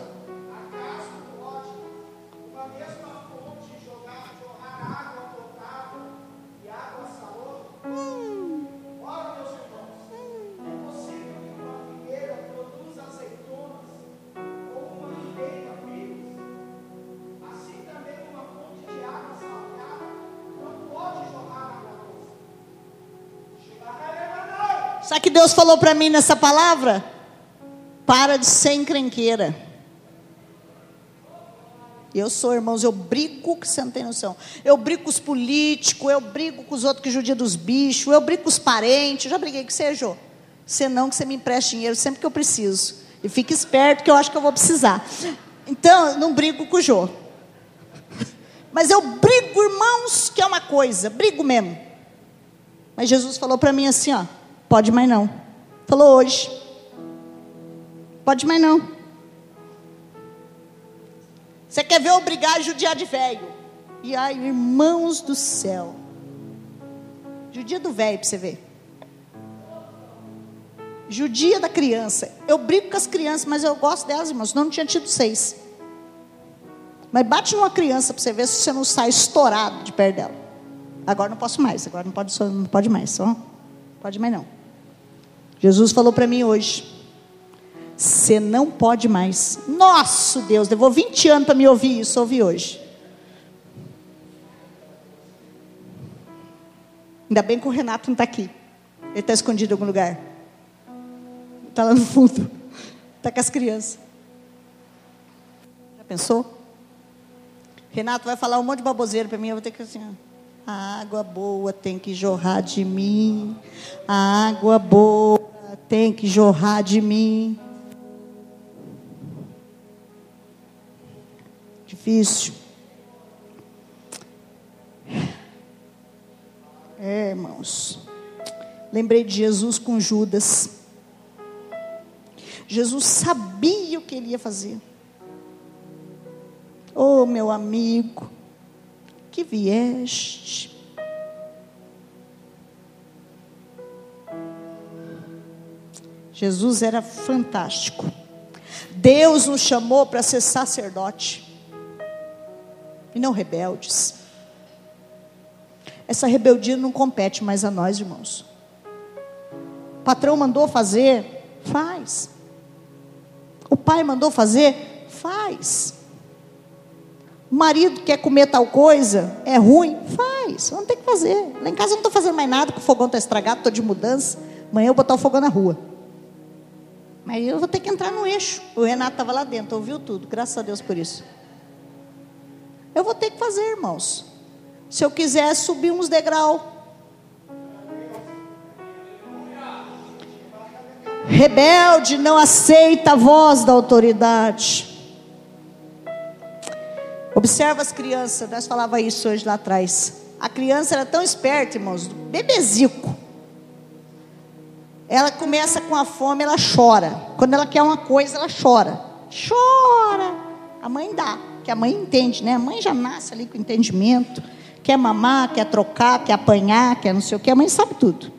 Deus falou para mim nessa palavra? Para de ser encrenqueira. Eu sou, irmãos, eu brigo, que você não tem noção. Eu brigo com os políticos, eu brigo com os outros que judiam dos bichos, eu brigo com os parentes. Eu já briguei com você, Jô. Você não, que você me empreste dinheiro sempre que eu preciso. E fique esperto, que eu acho que eu vou precisar. Então, eu não brigo com o Jô. Mas eu brigo, irmãos, que é uma coisa, brigo mesmo. Mas Jesus falou para mim assim, ó. Pode mais não. Falou hoje. Pode mais não. Você quer ver obrigar a judiar de velho? E ai, irmãos do céu. Judia do velho para você ver. Judia da criança. Eu brigo com as crianças, mas eu gosto delas, irmãos. Não, não tinha tido seis. Mas bate numa criança para você ver se você não sai estourado de perto dela. Agora não posso mais. Agora não pode, não pode mais. Só, pode mais não. Jesus falou para mim hoje: você não pode mais. Nosso Deus, levou 20 anos para me ouvir isso, ouvi hoje. Ainda bem que o Renato não está aqui. Ele está escondido em algum lugar. Está lá no fundo. Está com as crianças. Já pensou? Renato vai falar um monte de baboseira para mim, eu vou ter que assim. A água boa tem que jorrar de mim. A água boa tem que jorrar de mim. Difícil. É, irmãos. Lembrei de Jesus com Judas. Jesus sabia o que ele ia fazer. Oh, meu amigo, que vieste Jesus era fantástico. Deus nos chamou para ser sacerdote e não rebeldes. Essa rebeldia não compete mais a nós, irmãos. O patrão mandou fazer, faz. O pai mandou fazer, faz. O marido quer comer tal coisa, é ruim, faz. Vamos ter que fazer. Lá em casa eu não estou fazendo mais nada, porque o fogão está estragado, estou de mudança. Amanhã eu vou botar o fogão na rua. Mas eu vou ter que entrar no eixo. O Renato estava lá dentro, ouviu tudo. Graças a Deus por isso. Eu vou ter que fazer, irmãos. Se eu quiser subir uns degraus. Rebelde não aceita a voz da autoridade. Observa as crianças, nós falava isso hoje lá atrás. A criança era tão esperta, irmãos, bebezico. Ela começa com a fome, ela chora. Quando ela quer uma coisa, ela chora. Chora. A mãe dá, que a mãe entende, né? A mãe já nasce ali com entendimento. Quer mamar, quer trocar, quer apanhar, quer não sei o que. A mãe sabe tudo.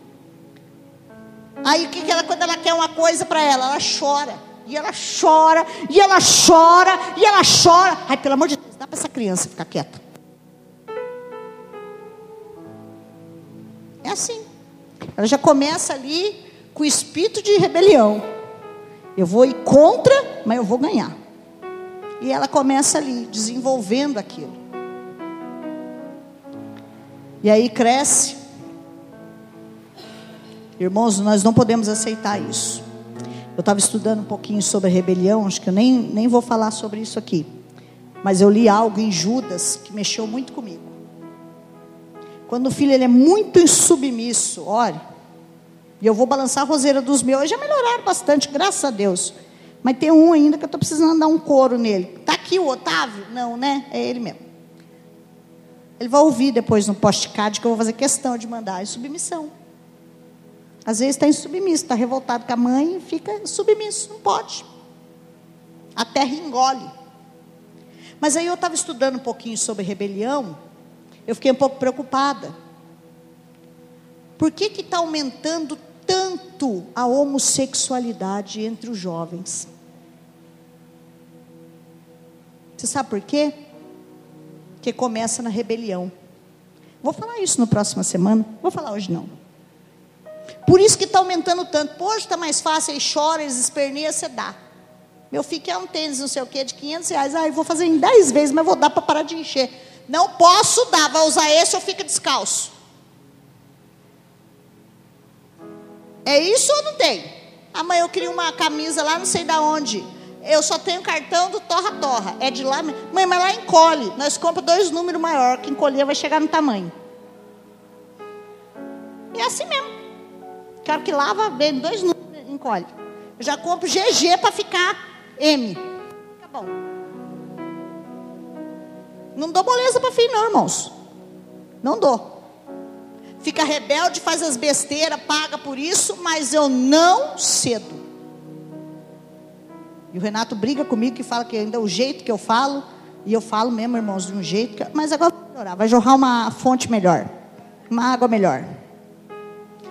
Aí o que, que ela, quando ela quer uma coisa para ela, ela chora. E ela chora, e ela chora, e ela chora. Ai, pelo amor de essa criança ficar quieta. É assim. Ela já começa ali com o espírito de rebelião. Eu vou ir contra, mas eu vou ganhar. E ela começa ali, desenvolvendo aquilo. E aí cresce. Irmãos, nós não podemos aceitar isso. Eu estava estudando um pouquinho sobre rebelião, acho que eu nem, nem vou falar sobre isso aqui. Mas eu li algo em Judas que mexeu muito comigo. Quando o filho ele é muito insubmisso, olha, e eu vou balançar a roseira dos meus. Já melhoraram bastante, graças a Deus. Mas tem um ainda que eu estou precisando dar um couro nele. Está aqui o Otávio? Não, né? É ele mesmo. Ele vai ouvir depois no postcard que eu vou fazer questão de mandar. É submissão. Às vezes está em submisso, está revoltado com a mãe e fica submisso. Não pode. A terra engole. Mas aí eu estava estudando um pouquinho sobre rebelião. Eu fiquei um pouco preocupada. Por que está aumentando tanto a homossexualidade entre os jovens. Você sabe por quê? Porque começa na rebelião. Vou falar isso na próxima semana. Vou falar hoje não. Por isso que está aumentando tanto. Hoje está mais fácil, aí chora, eles esperneiam, você dá. Meu filho quer um tênis, não sei o quê, de 500 reais. Ah, eu vou fazer em 10 vezes, mas vou dar para parar de encher. Não posso dar, vai usar esse ou fica descalço. É isso ou não tem? Amanhã eu queria uma camisa lá, não sei da onde. Eu só tenho cartão do Torra Torra. É de lá. Mãe, mas lá encolhe. Nós compramos dois números maior. Que encolher vai chegar no tamanho. E é assim mesmo. Quero que lava, vem dois números, encolhe. Eu já compro GG para ficar M. Fica bom. Não dou moleza para filho, não, irmãos. Não dou fica rebelde, faz as besteiras, paga por isso, mas eu não cedo. E o Renato briga comigo que fala que ainda é o jeito que eu falo, e eu falo mesmo, irmãos, de um jeito, que, mas agora vai melhorar, vai jorrar uma fonte melhor, uma água melhor.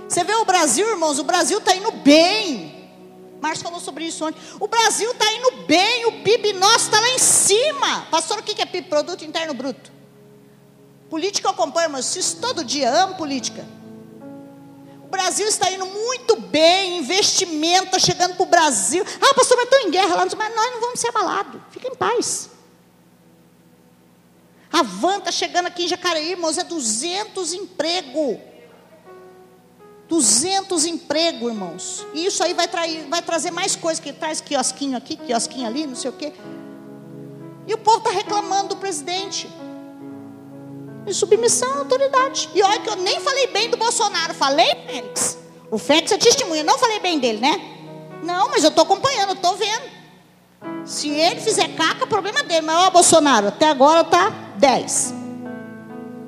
Você vê o Brasil, irmãos, o Brasil está indo bem. Márcio falou sobre isso ontem. O Brasil está indo bem, o PIB nosso está lá em cima. Pastor, o que é PIB? Produto Interno Bruto. Política eu acompanho, mas isso todo dia, amo política. O Brasil está indo muito bem, investimento está chegando para o Brasil. Ah, pastor, mas estão em guerra lá, mas nós não vamos ser abalados. Fica em paz. A van está chegando aqui em Jacareí, irmãos, é 200 emprego. 200 emprego, irmãos. E isso aí vai, trair, vai trazer mais coisas, que traz quiosquinho aqui, quiosquinho ali, não sei o quê. E o povo está reclamando do presidente em submissão à autoridade. E olha que eu nem falei bem do Bolsonaro, falei, Félix? O Félix é testemunha, não falei bem dele, né? Não, mas eu estou acompanhando, estou vendo. Se ele fizer caca, problema dele. Mas, ó, Bolsonaro, até agora está 10.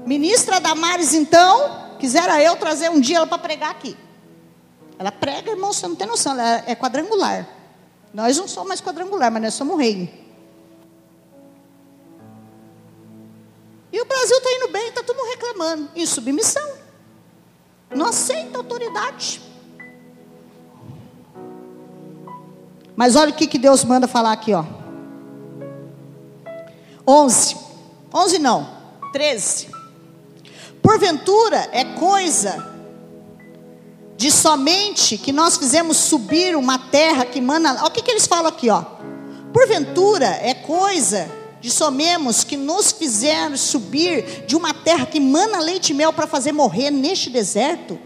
Ministra Damares, então, quisera eu trazer um dia ela para pregar aqui. Ela prega, irmão, você não tem noção, ela é quadrangular. Nós não somos mais quadrangular, mas nós somos reino. E o Brasil está indo bem, está todo mundo reclamando. Em submissão. Não aceita autoridade. Mas olha o que, que Deus manda falar aqui, ó. 11. 11 não. 13. Porventura é coisa de somente que nós fizemos subir uma terra que mana. Olha o que, que eles falam aqui, ó. Porventura é coisa de somemos que nos fizeram subir de uma terra que mana leite e mel para fazer morrer neste deserto?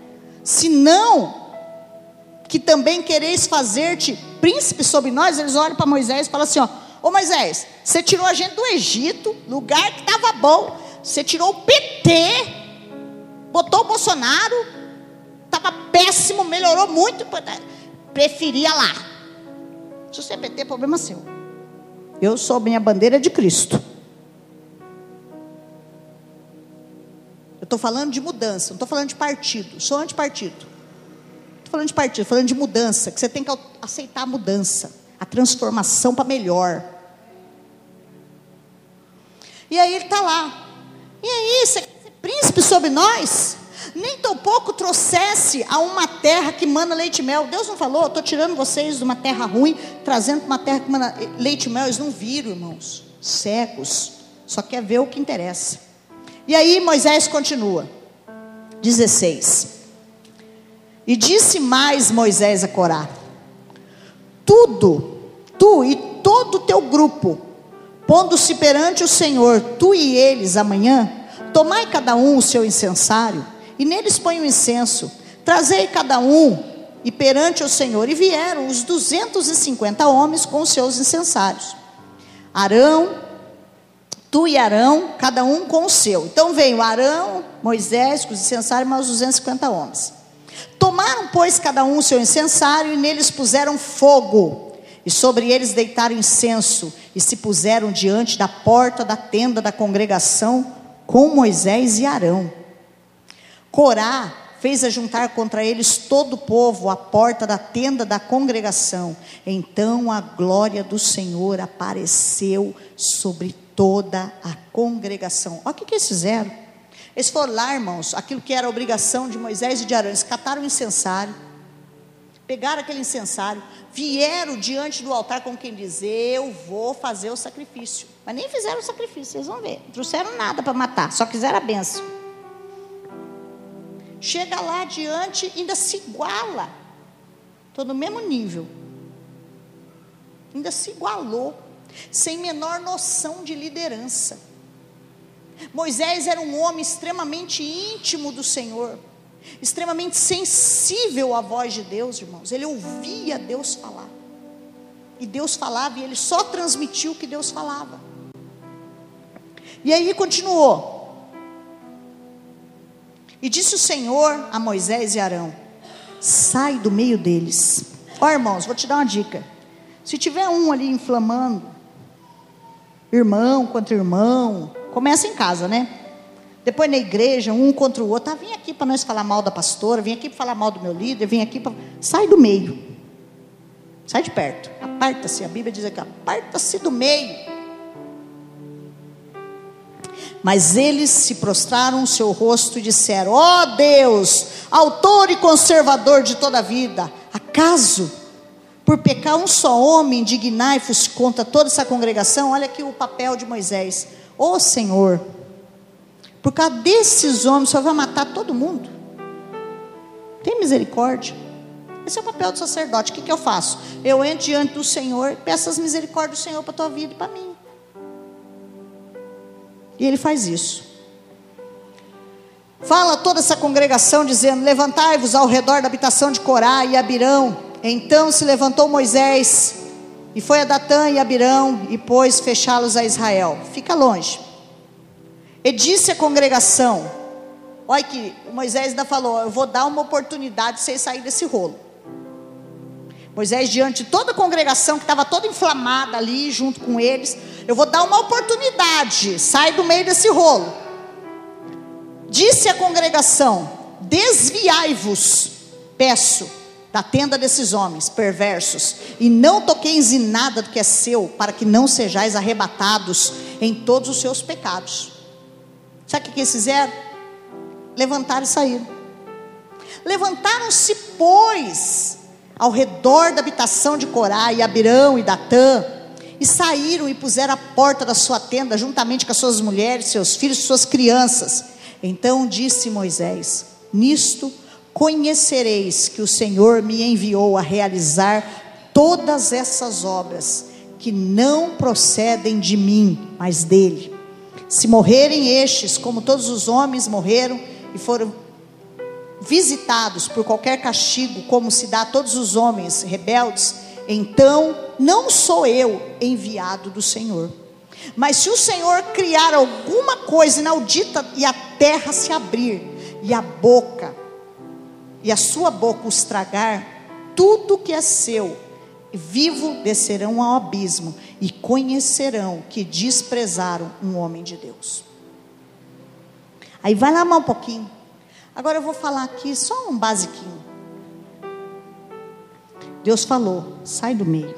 Se não, que também quereis fazer-te príncipe sobre nós, eles olham para Moisés e falam assim: ó, ô Moisés, você tirou a gente do Egito, lugar que estava bom, você tirou o PT, botou o Bolsonaro, estava péssimo, melhorou muito, preferia lá. Se você é PT, problema seu. Eu sou minha bandeira de Cristo. Eu estou falando de mudança, não estou falando de partido, sou antipartido. Estou falando de partido, falando de mudança, que você tem que aceitar a mudança, a transformação para melhor. E aí ele está lá. E aí, você príncipe sobre nós? Nem tão pouco trouxesse a uma terra que mana leite e mel. Deus não falou, estou tirando vocês de uma terra ruim, trazendo para uma terra que mana leite e mel. Eles não viram, irmãos. Cegos. Só quer ver o que interessa. E aí Moisés continua. 16. E disse mais Moisés a Corá: Tudo, tu e todo o teu grupo, pondo-se perante o Senhor, tu e eles amanhã, tomai cada um o seu incensário, e neles põe o incenso, trazei cada um, e perante o Senhor, e vieram os duzentos e cinquenta homens com os seus incensários. Arão, tu e Arão, cada um com o seu. Então veio Arão, Moisés, com os incensários, mais os 250 homens. Tomaram, pois, cada um o seu incensário e neles puseram fogo. E sobre eles deitaram incenso e se puseram diante da porta da tenda da congregação com Moisés e Arão. Corá fez ajuntar contra eles todo o povo à porta da tenda da congregação. Então a glória do Senhor apareceu sobre toda a congregação. Olha o que, que eles fizeram. Eles foram lá, irmãos, aquilo que era obrigação de Moisés e de Arão. Eles cataram o incensário, pegaram aquele incensário, vieram diante do altar com quem dizer: Eu vou fazer o sacrifício. Mas nem fizeram o sacrifício, vocês vão ver. Não trouxeram nada para matar, só quiseram a benção. Chega lá diante, ainda se iguala. Estou no mesmo nível. Ainda se igualou, sem menor noção de liderança. Moisés era um homem extremamente íntimo do Senhor, extremamente sensível à voz de Deus, irmãos. Ele ouvia Deus falar. E Deus falava e ele só transmitiu o que Deus falava. E aí continuou. E disse o Senhor a Moisés e Arão: Sai do meio deles. Ó irmãos, vou te dar uma dica. Se tiver um ali inflamando, irmão contra irmão, Começa em casa, né? Depois na igreja, um contra o outro. Ah, vem aqui para nós falar mal da pastora, vem aqui para falar mal do meu líder, vem aqui para. Sai do meio. Sai de perto. Aparta-se. A Bíblia diz aqui: aparta-se do meio. Mas eles se prostraram o seu rosto e disseram: Ó oh Deus, autor e conservador de toda a vida, acaso por pecar um só homem indignai-vos contra toda essa congregação? Olha aqui o papel de Moisés. Ô oh, Senhor, por causa desses homens, Senhor vai matar todo mundo. Tem misericórdia. Esse é o papel do sacerdote. O que, que eu faço? Eu entro diante do Senhor, peço as misericórdias do Senhor para a tua vida e para mim. E ele faz isso. Fala toda essa congregação dizendo: Levantai-vos ao redor da habitação de Corá e Abirão. Então se levantou Moisés e foi a Datã e Abirão e pôs fechá-los a Israel. Fica longe. E disse a congregação: Olha que Moisés ainda falou: Eu vou dar uma oportunidade de vocês saírem desse rolo. Moisés, diante de toda a congregação que estava toda inflamada ali, junto com eles, eu vou dar uma oportunidade, sai do meio desse rolo. Disse a congregação: Desviai-vos, peço, da tenda desses homens perversos, e não toqueis em nada do que é seu, para que não sejais arrebatados em todos os seus pecados. Sabe o que eles fizeram? Levantaram e saíram. Levantaram-se, pois, ao redor da habitação de Corá, e Abirão e Datã, e saíram e puseram a porta da sua tenda, juntamente com as suas mulheres, seus filhos, suas crianças. Então disse Moisés: Nisto conhecereis que o Senhor me enviou a realizar todas essas obras, que não procedem de mim, mas dele. Se morrerem estes, como todos os homens morreram e foram visitados por qualquer castigo, como se dá a todos os homens rebeldes, então não sou eu enviado do Senhor. Mas se o Senhor criar alguma coisa inaudita e a terra se abrir, e a boca, e a sua boca os tragar, tudo que é seu, vivo descerão ao abismo e conhecerão que desprezaram um homem de Deus. Aí vai lá mais um pouquinho. Agora eu vou falar aqui só um basiquinho. Deus falou: sai do meio.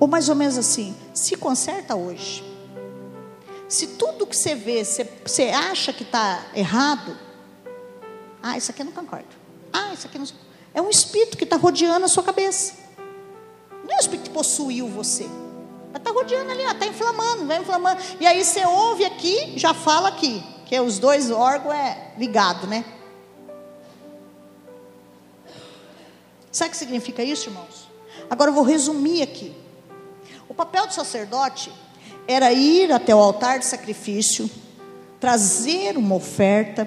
Ou mais ou menos assim: se conserta hoje. Se tudo que você vê, você, você acha que está errado, ah, isso aqui eu não concordo. Ah, isso aqui não. É um espírito que está rodeando a sua cabeça. Não é um espírito que possuiu você. Está rodeando ali, está inflamando, vai inflamando. E aí você ouve aqui, já fala aqui. Que os dois órgãos é ligado, né? Sabe o que significa isso, irmãos? Agora eu vou resumir aqui. O papel do sacerdote era ir até o altar de sacrifício, trazer uma oferta,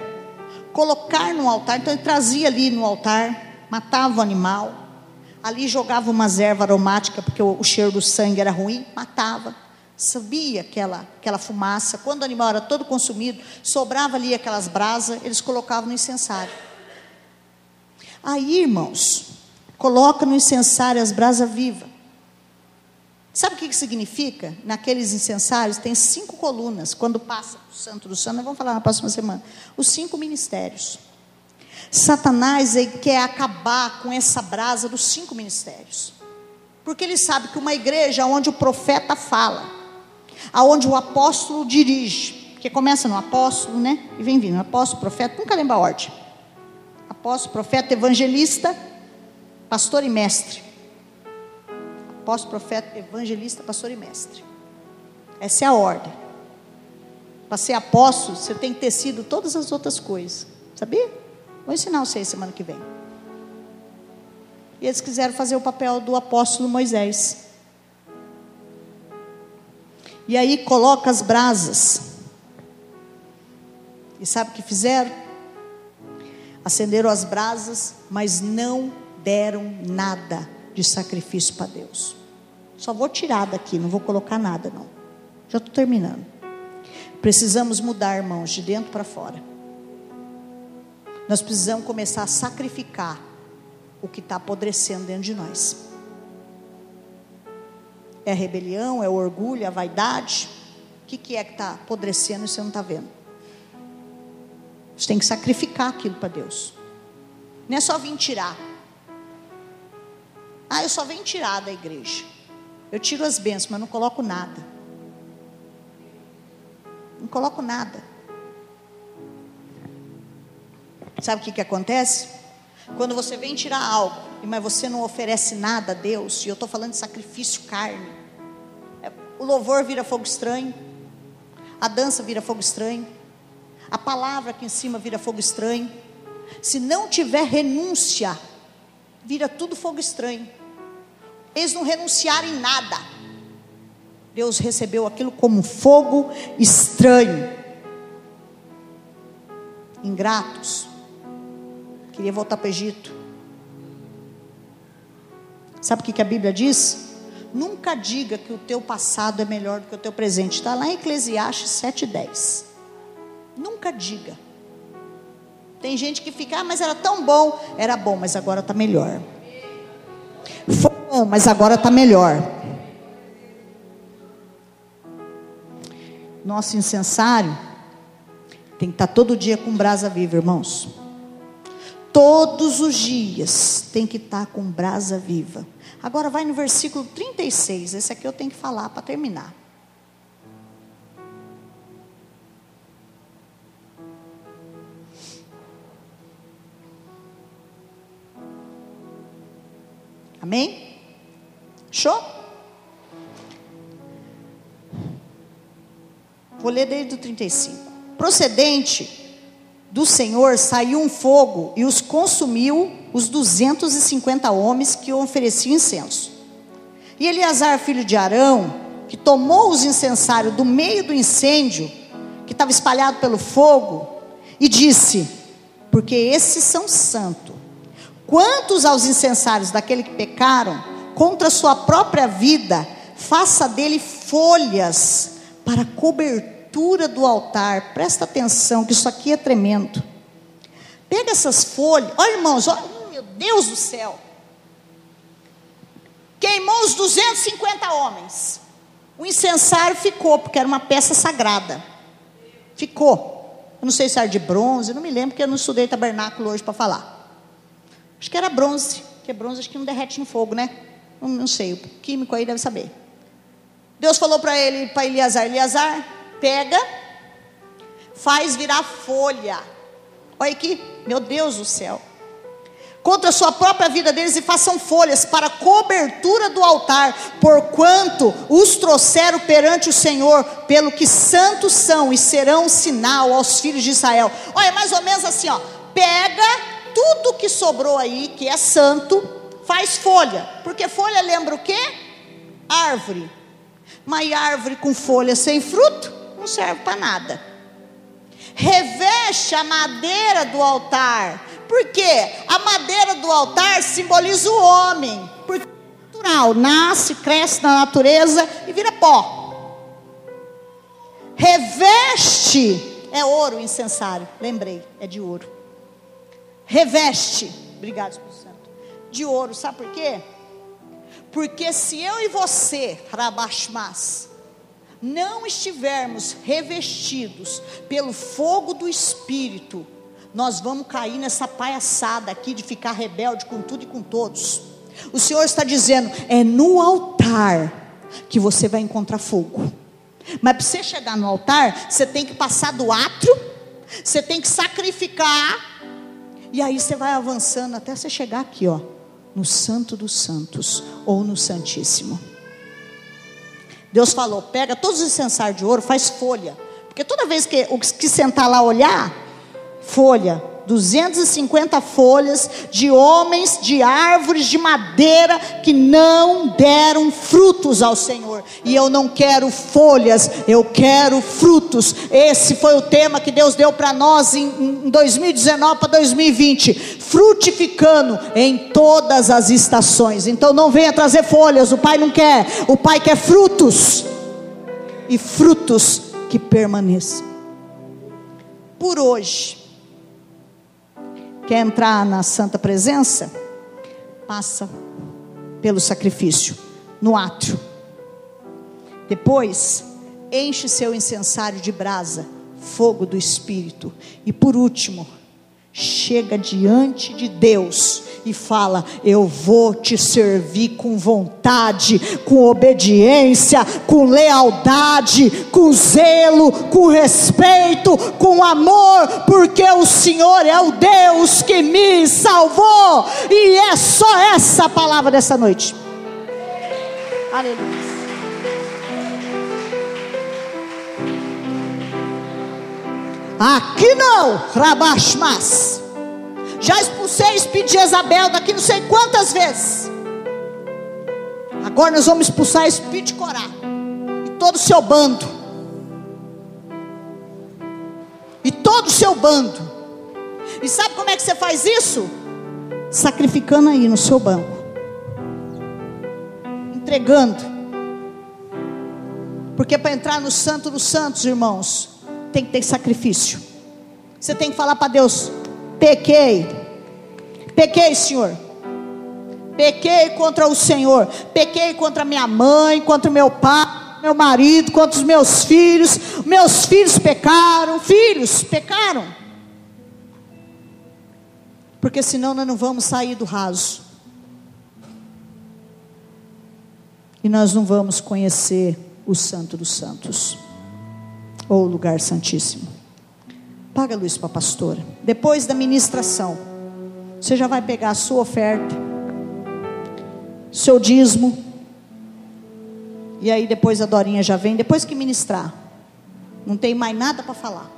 colocar no altar. Então ele trazia ali no altar, matava o animal, ali jogava uma erva aromática, porque o, o cheiro do sangue era ruim, matava. Subia aquela, aquela fumaça, quando o animal era todo consumido, sobrava ali aquelas brasas, eles colocavam no incensário. Aí, irmãos, coloca no incensário as brasas vivas. Sabe o que, que significa? Naqueles incensários tem cinco colunas. Quando passa o Santo do Santo, nós vamos falar na próxima semana. Os cinco ministérios. Satanás ele quer acabar com essa brasa dos cinco ministérios. Porque ele sabe que uma igreja onde o profeta fala, aonde o apóstolo dirige, que começa no apóstolo, né? E vem vindo, apóstolo, profeta, nunca lembra a ordem. Apóstolo, profeta, evangelista, pastor e mestre apóstolo, profeta, evangelista, pastor e mestre. Essa é a ordem. Para ser apóstolo, você tem que ter sido todas as outras coisas. Sabia? Vou ensinar vocês semana que vem. E eles quiseram fazer o papel do apóstolo Moisés. E aí coloca as brasas. E sabe o que fizeram? Acenderam as brasas, mas não deram nada de sacrifício para Deus. Só vou tirar daqui, não vou colocar nada, não. Já estou terminando. Precisamos mudar, irmãos, de dentro para fora. Nós precisamos começar a sacrificar o que está apodrecendo dentro de nós. É a rebelião, é o orgulho, é a vaidade. O que, que é que está apodrecendo e você não está vendo? Você tem que sacrificar aquilo para Deus. Não é só vir tirar. Ah, eu só venho tirar da igreja. Eu tiro as bênçãos, mas não coloco nada. Não coloco nada. Sabe o que, que acontece? Quando você vem tirar algo, mas você não oferece nada a Deus, e eu estou falando de sacrifício carne, é, o louvor vira fogo estranho, a dança vira fogo estranho, a palavra aqui em cima vira fogo estranho. Se não tiver renúncia, vira tudo fogo estranho. Eles não renunciaram em nada. Deus recebeu aquilo como fogo estranho. Ingratos. Queria voltar para o Egito. Sabe o que, a Bíblia diz? Nunca diga que o teu passado é melhor do que o teu presente. Está lá em Eclesiastes 7,10. Nunca diga. Tem gente que fica, ah, mas era tão bom. Era bom, mas agora está melhor. Foi bom, mas agora está melhor. Nosso incensário tem que estar tá todo dia com brasa viva, irmãos. Todos os dias tem que estar tá com brasa viva. Agora vai no versículo 36. Esse aqui eu tenho que falar para terminar. Amém? Show? Vou ler desde o 35. procedente do Senhor saiu um fogo e os consumiu os 250 homens que ofereciam incenso. E Eleazar, filho de Arão, que tomou os incensários do meio do incêndio, que estava espalhado pelo fogo, e disse: Porque esses são santos. Quantos aos incensários daquele que pecaram contra sua própria vida, faça dele folhas para cobertura do altar. Presta atenção, que isso aqui é tremendo. Pega essas folhas, olha irmãos, olha, meu Deus do céu. Queimou os 250 homens. O incensário ficou, porque era uma peça sagrada. Ficou. Eu não sei se era de bronze, não me lembro, porque eu não estudei tabernáculo hoje para falar. Acho que era bronze, porque bronze acho que não derrete no fogo, né? Não, não sei, o químico aí deve saber. Deus falou para ele, para Eliasar, Eliasar, pega, faz virar folha. Olha aqui, meu Deus do céu. Contra a sua própria vida deles e façam folhas para cobertura do altar, porquanto os trouxeram perante o Senhor, pelo que santos são e serão sinal aos filhos de Israel. Olha, mais ou menos assim, ó. Pega tudo que sobrou aí, que é santo, faz folha. Porque folha lembra o quê? Árvore. Mas árvore com folha sem fruto não serve para nada. Reveste a madeira do altar. Porque a madeira do altar simboliza o homem. Porque é natural, nasce, cresce na natureza e vira pó. Reveste é ouro incensário. Lembrei, é de ouro. Reveste, obrigado Espírito Santo, de ouro. Sabe por quê? Porque se eu e você, Rabashmas, não estivermos revestidos pelo fogo do Espírito, nós vamos cair nessa palhaçada aqui de ficar rebelde com tudo e com todos. O Senhor está dizendo: é no altar que você vai encontrar fogo. Mas para você chegar no altar, você tem que passar do átrio, você tem que sacrificar, e aí você vai avançando até você chegar aqui, ó no Santo dos Santos ou no Santíssimo. Deus falou: pega todos os incensários de ouro, faz folha. Porque toda vez que o que sentar lá olhar, folha. 250 folhas de homens, de árvores de madeira que não deram frutos ao Senhor. E eu não quero folhas, eu quero frutos. Esse foi o tema que Deus deu para nós em, em 2019 para 2020. Frutificando em todas as estações. Então não venha trazer folhas, o Pai não quer. O Pai quer frutos. E frutos que permaneçam. Por hoje Quer entrar na santa presença? Passa pelo sacrifício, no átrio. Depois, enche seu incensário de brasa, fogo do Espírito. E por último, chega diante de Deus e fala: Eu vou te servir com vontade, com obediência, com lealdade, com zelo, com respeito, com amor, porque o Senhor é o Deus que me salvou, e é só essa palavra dessa noite. Aleluia. Aqui não, Rabashmas. Já expulsei espírito de Jezabel daqui não sei quantas vezes. Agora nós vamos expulsar espírito de Corá e todo o seu bando. E todo o seu bando. E sabe como é que você faz isso? Sacrificando aí no seu banco. Entregando. Porque para entrar no Santo dos Santos, irmãos, tem que ter sacrifício. Você tem que falar para Deus: pequei, pequei, Senhor. Pequei contra o Senhor, pequei contra minha mãe, contra meu pai, meu marido, contra os meus filhos. Meus filhos pecaram, filhos pecaram. Porque senão nós não vamos sair do raso. E nós não vamos conhecer o Santo dos Santos ou o lugar santíssimo. Paga a luz para a pastora. Depois da ministração, você já vai pegar a sua oferta, seu dízimo. E aí depois a Dorinha já vem, depois que ministrar. Não tem mais nada para falar.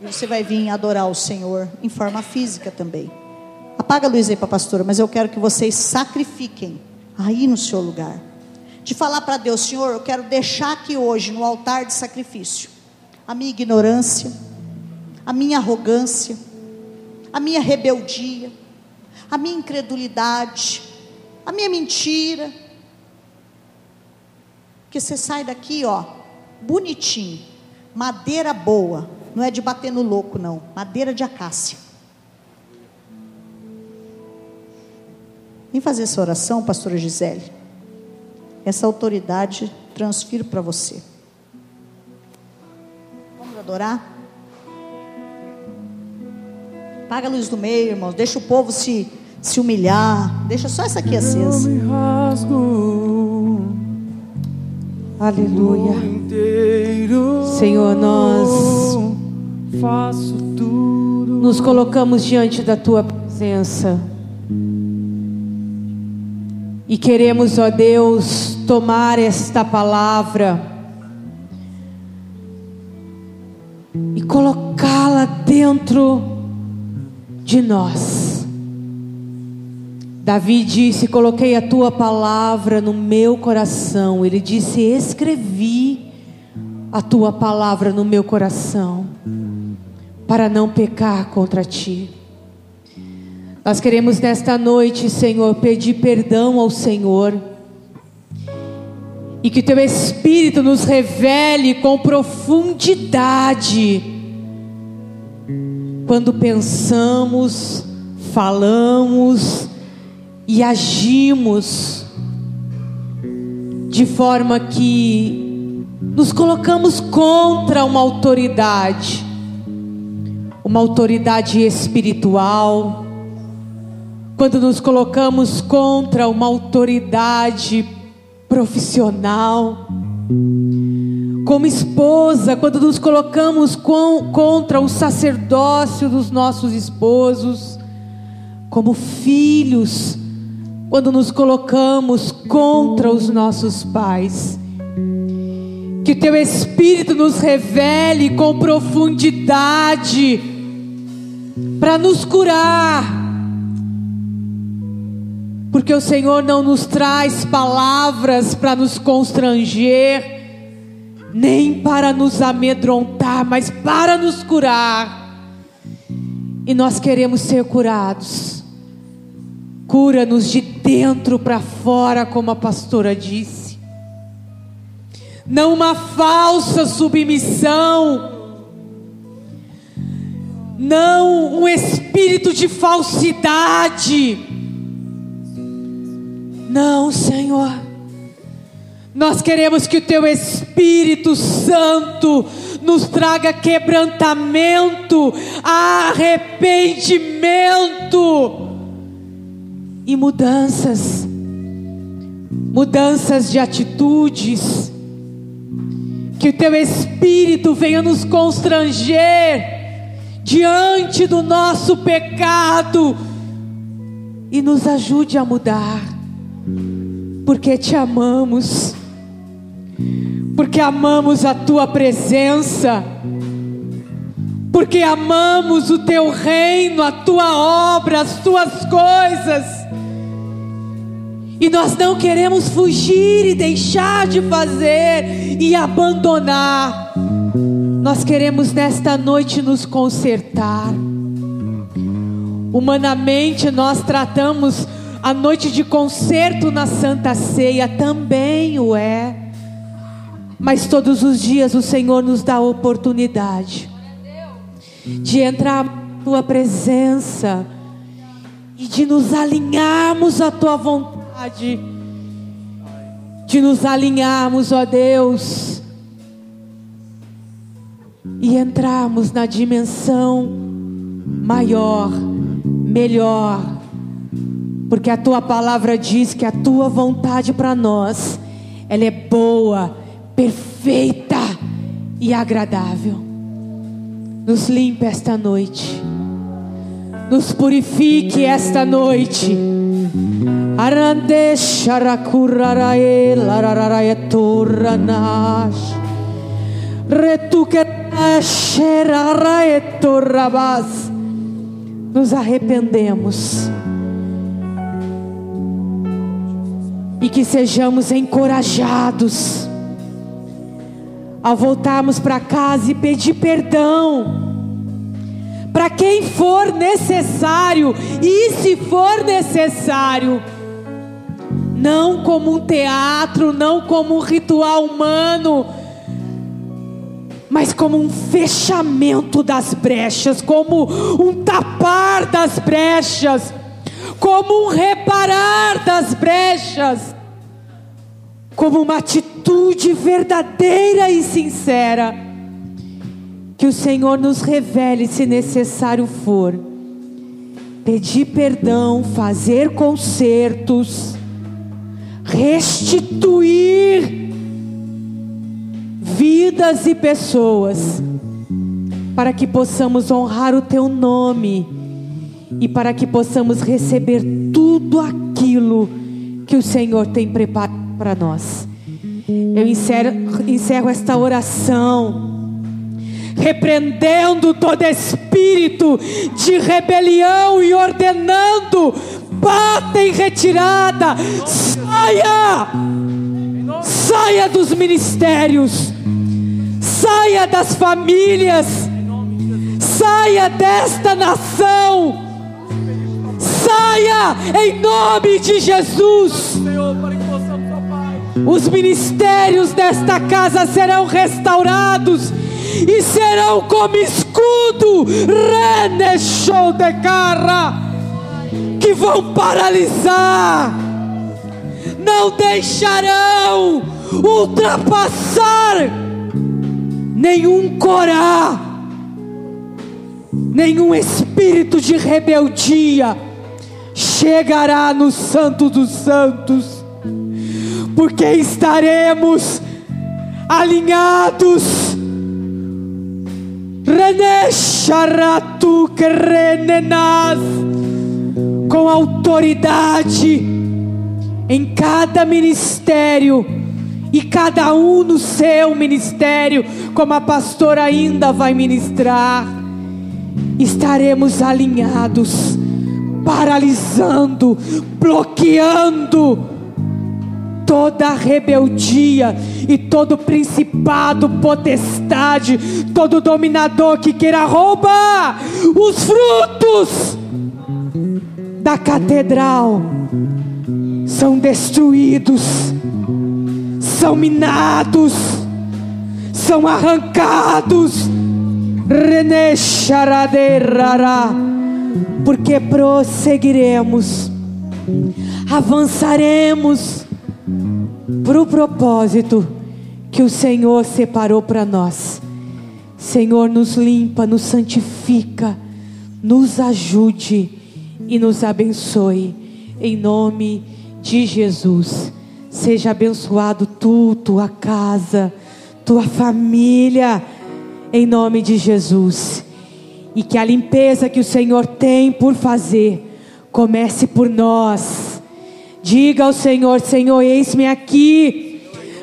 E você vai vir adorar o Senhor em forma física também. Apaga a luz aí para a pastora, mas eu quero que vocês sacrifiquem aí no seu lugar. De falar para Deus, Senhor, eu quero deixar aqui hoje no altar de sacrifício a minha ignorância, a minha arrogância, a minha rebeldia, a minha incredulidade, a minha mentira. Que você sai daqui, ó, bonitinho, madeira boa, não é de bater no louco, não, madeira de acácia. Vem fazer essa oração, pastora Gisele. Essa autoridade transfiro para você. Vamos adorar? Apaga a luz do meio, irmãos. Deixa o povo se, se humilhar. Deixa só essa aqui acesa. Aleluia. Senhor, nós faço tudo. nos colocamos diante da tua presença. E queremos, ó Deus, tomar esta palavra e colocá-la dentro de nós. Davi disse: Coloquei a tua palavra no meu coração. Ele disse: Escrevi a tua palavra no meu coração, para não pecar contra ti. Nós queremos nesta noite, Senhor, pedir perdão ao Senhor. E que teu Espírito nos revele com profundidade quando pensamos, falamos e agimos de forma que nos colocamos contra uma autoridade, uma autoridade espiritual, quando nos colocamos contra uma autoridade profissional, como esposa, quando nos colocamos com, contra o sacerdócio dos nossos esposos, como filhos, quando nos colocamos contra os nossos pais. Que teu Espírito nos revele com profundidade, para nos curar, porque o Senhor não nos traz palavras para nos constranger, nem para nos amedrontar, mas para nos curar. E nós queremos ser curados. Cura-nos de dentro para fora, como a pastora disse. Não uma falsa submissão. Não um espírito de falsidade. Não, Senhor. Nós queremos que o Teu Espírito Santo nos traga quebrantamento, arrependimento e mudanças, mudanças de atitudes. Que o Teu Espírito venha nos constranger diante do nosso pecado e nos ajude a mudar, porque te amamos porque amamos a tua presença, porque amamos o teu reino, a tua obra, as tuas coisas. E nós não queremos fugir e deixar de fazer e abandonar. Nós queremos nesta noite nos consertar. Humanamente nós tratamos a noite de concerto na Santa Ceia, também o é. Mas todos os dias o Senhor nos dá a oportunidade de entrar na tua presença e de nos alinharmos à tua vontade, de nos alinharmos, ó Deus, e entrarmos na dimensão maior, melhor, porque a tua palavra diz que a tua vontade para nós, ela é boa, perfeita e agradável. Nos limpe esta noite, nos purifique esta noite. Nos arrependemos. E que sejamos encorajados ao voltarmos para casa e pedir perdão. Para quem for necessário, e se for necessário, não como um teatro, não como um ritual humano, mas como um fechamento das brechas, como um tapar das brechas, como um reparar das brechas, como uma atitude verdadeira e sincera. Que o Senhor nos revele se necessário for. Pedir perdão, fazer consertos, restituir vidas e pessoas, para que possamos honrar o Teu nome e para que possamos receber tudo aquilo que o Senhor tem preparado para nós. Eu encerro, encerro esta oração repreendendo todo espírito de rebelião e ordenando: bata em retirada, saia, saia dos ministérios, saia das famílias, saia desta nação, saia em nome de Jesus. Os ministérios desta casa serão restaurados e serão como escudo, renechou de carra, que vão paralisar, não deixarão ultrapassar nenhum corá, nenhum espírito de rebeldia chegará no Santo dos Santos, porque estaremos alinhados. Com autoridade em cada ministério e cada um no seu ministério, como a pastora ainda vai ministrar, estaremos alinhados, paralisando, bloqueando toda rebeldia e todo principado, potestade, todo dominador que queira roubar os frutos da catedral são destruídos, são minados, são arrancados. René porque prosseguiremos, avançaremos para o propósito que o Senhor separou para nós. Senhor, nos limpa, nos santifica, nos ajude e nos abençoe. Em nome de Jesus. Seja abençoado tu, tua casa, tua família, em nome de Jesus. E que a limpeza que o Senhor tem por fazer comece por nós. Diga ao Senhor: Senhor, eis-me aqui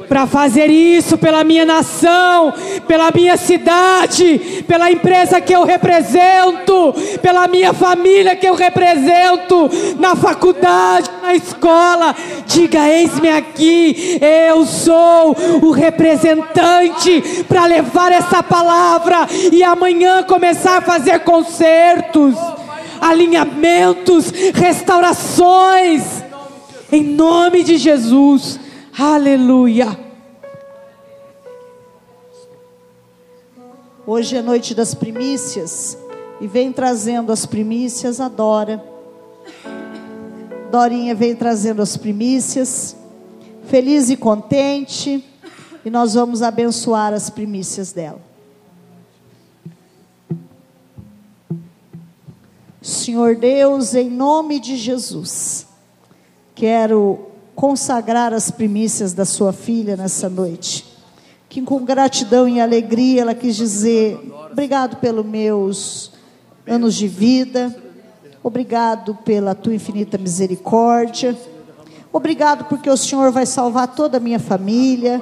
para fazer isso pela minha nação, pela minha cidade, pela empresa que eu represento, pela minha família que eu represento, na faculdade, na escola. Diga: eis-me aqui, eu sou o representante para levar essa palavra e amanhã começar a fazer concertos, alinhamentos, restaurações em nome de Jesus. Aleluia. Hoje é noite das primícias e vem trazendo as primícias a Dora. Dorinha vem trazendo as primícias, feliz e contente, e nós vamos abençoar as primícias dela. Senhor Deus, em nome de Jesus, Quero consagrar as primícias da sua filha nessa noite. Que com gratidão e alegria ela quis dizer: obrigado pelos meus anos de vida, obrigado pela tua infinita misericórdia, obrigado porque o Senhor vai salvar toda a minha família,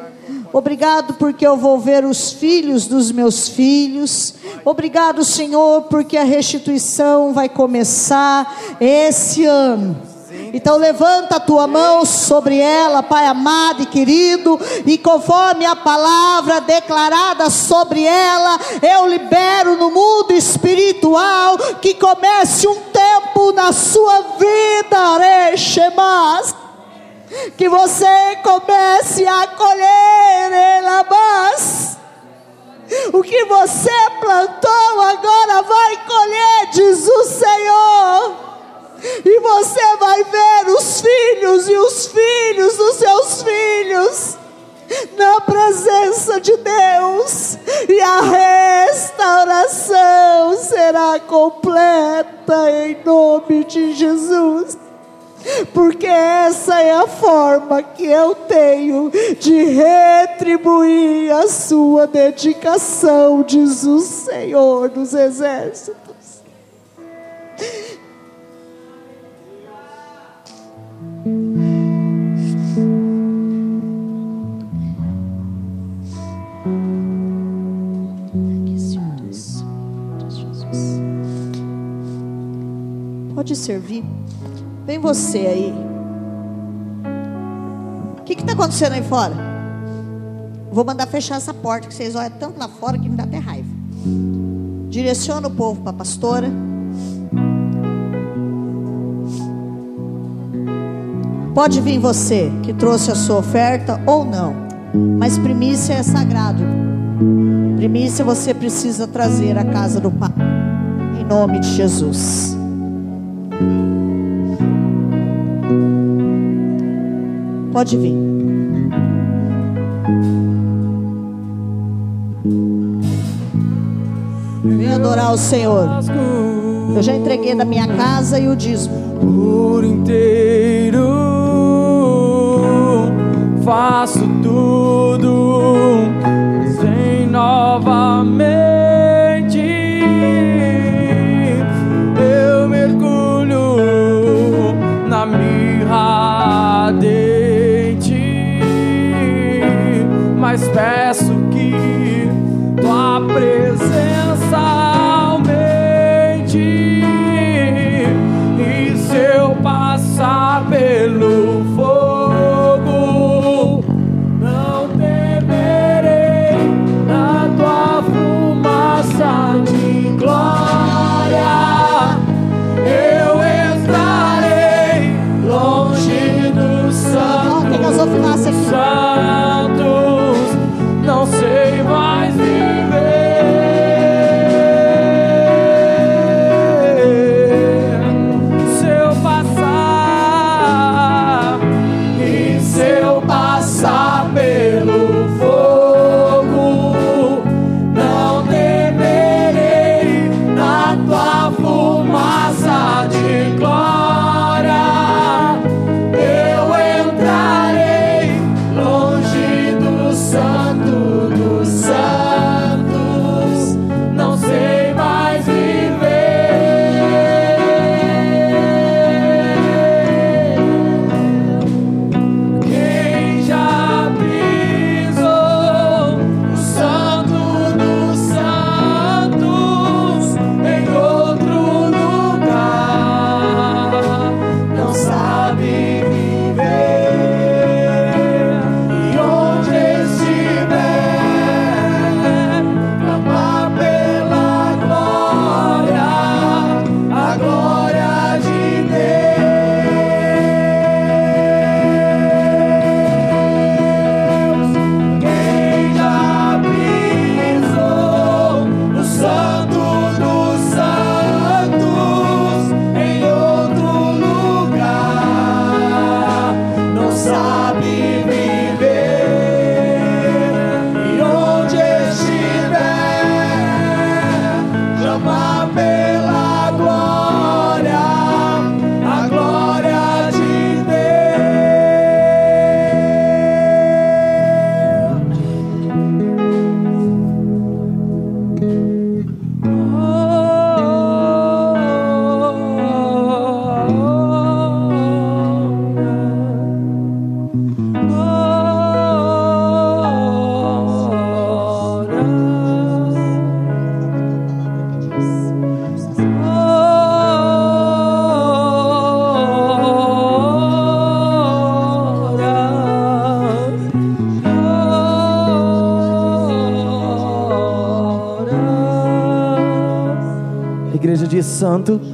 Obrigado porque eu vou ver os filhos dos meus filhos. Obrigado, Senhor, porque a restituição vai começar esse ano. Então levanta a tua mão sobre ela, Pai amado e querido, e conforme a palavra declarada sobre ela, eu libero no mundo espiritual que comece um tempo na sua vida, Rechemas que você comece a colher elabás. O que você plantou agora vai colher, diz o Senhor. E você vai ver os filhos e os filhos dos seus filhos na presença de Deus, e a restauração será completa em nome de Jesus porque essa é a forma que eu tenho de retribuir a sua dedicação, diz o Senhor dos Exércitos. Pode servir. Vem você aí. O que está acontecendo aí fora? Vou mandar fechar essa porta, que vocês olham tanto lá fora que me dá até raiva. Direciona o povo para a pastora. Pode vir você que trouxe a sua oferta ou não, mas primícia é sagrado. Primícia você precisa trazer à casa do Pai, em nome de Jesus. Pode vir. Vem adorar o Senhor. Eu já entreguei da minha casa e o dízimo. Por inteiro faço tudo sem novamente. Eu mergulho na mirra de ti, mas peço Santo,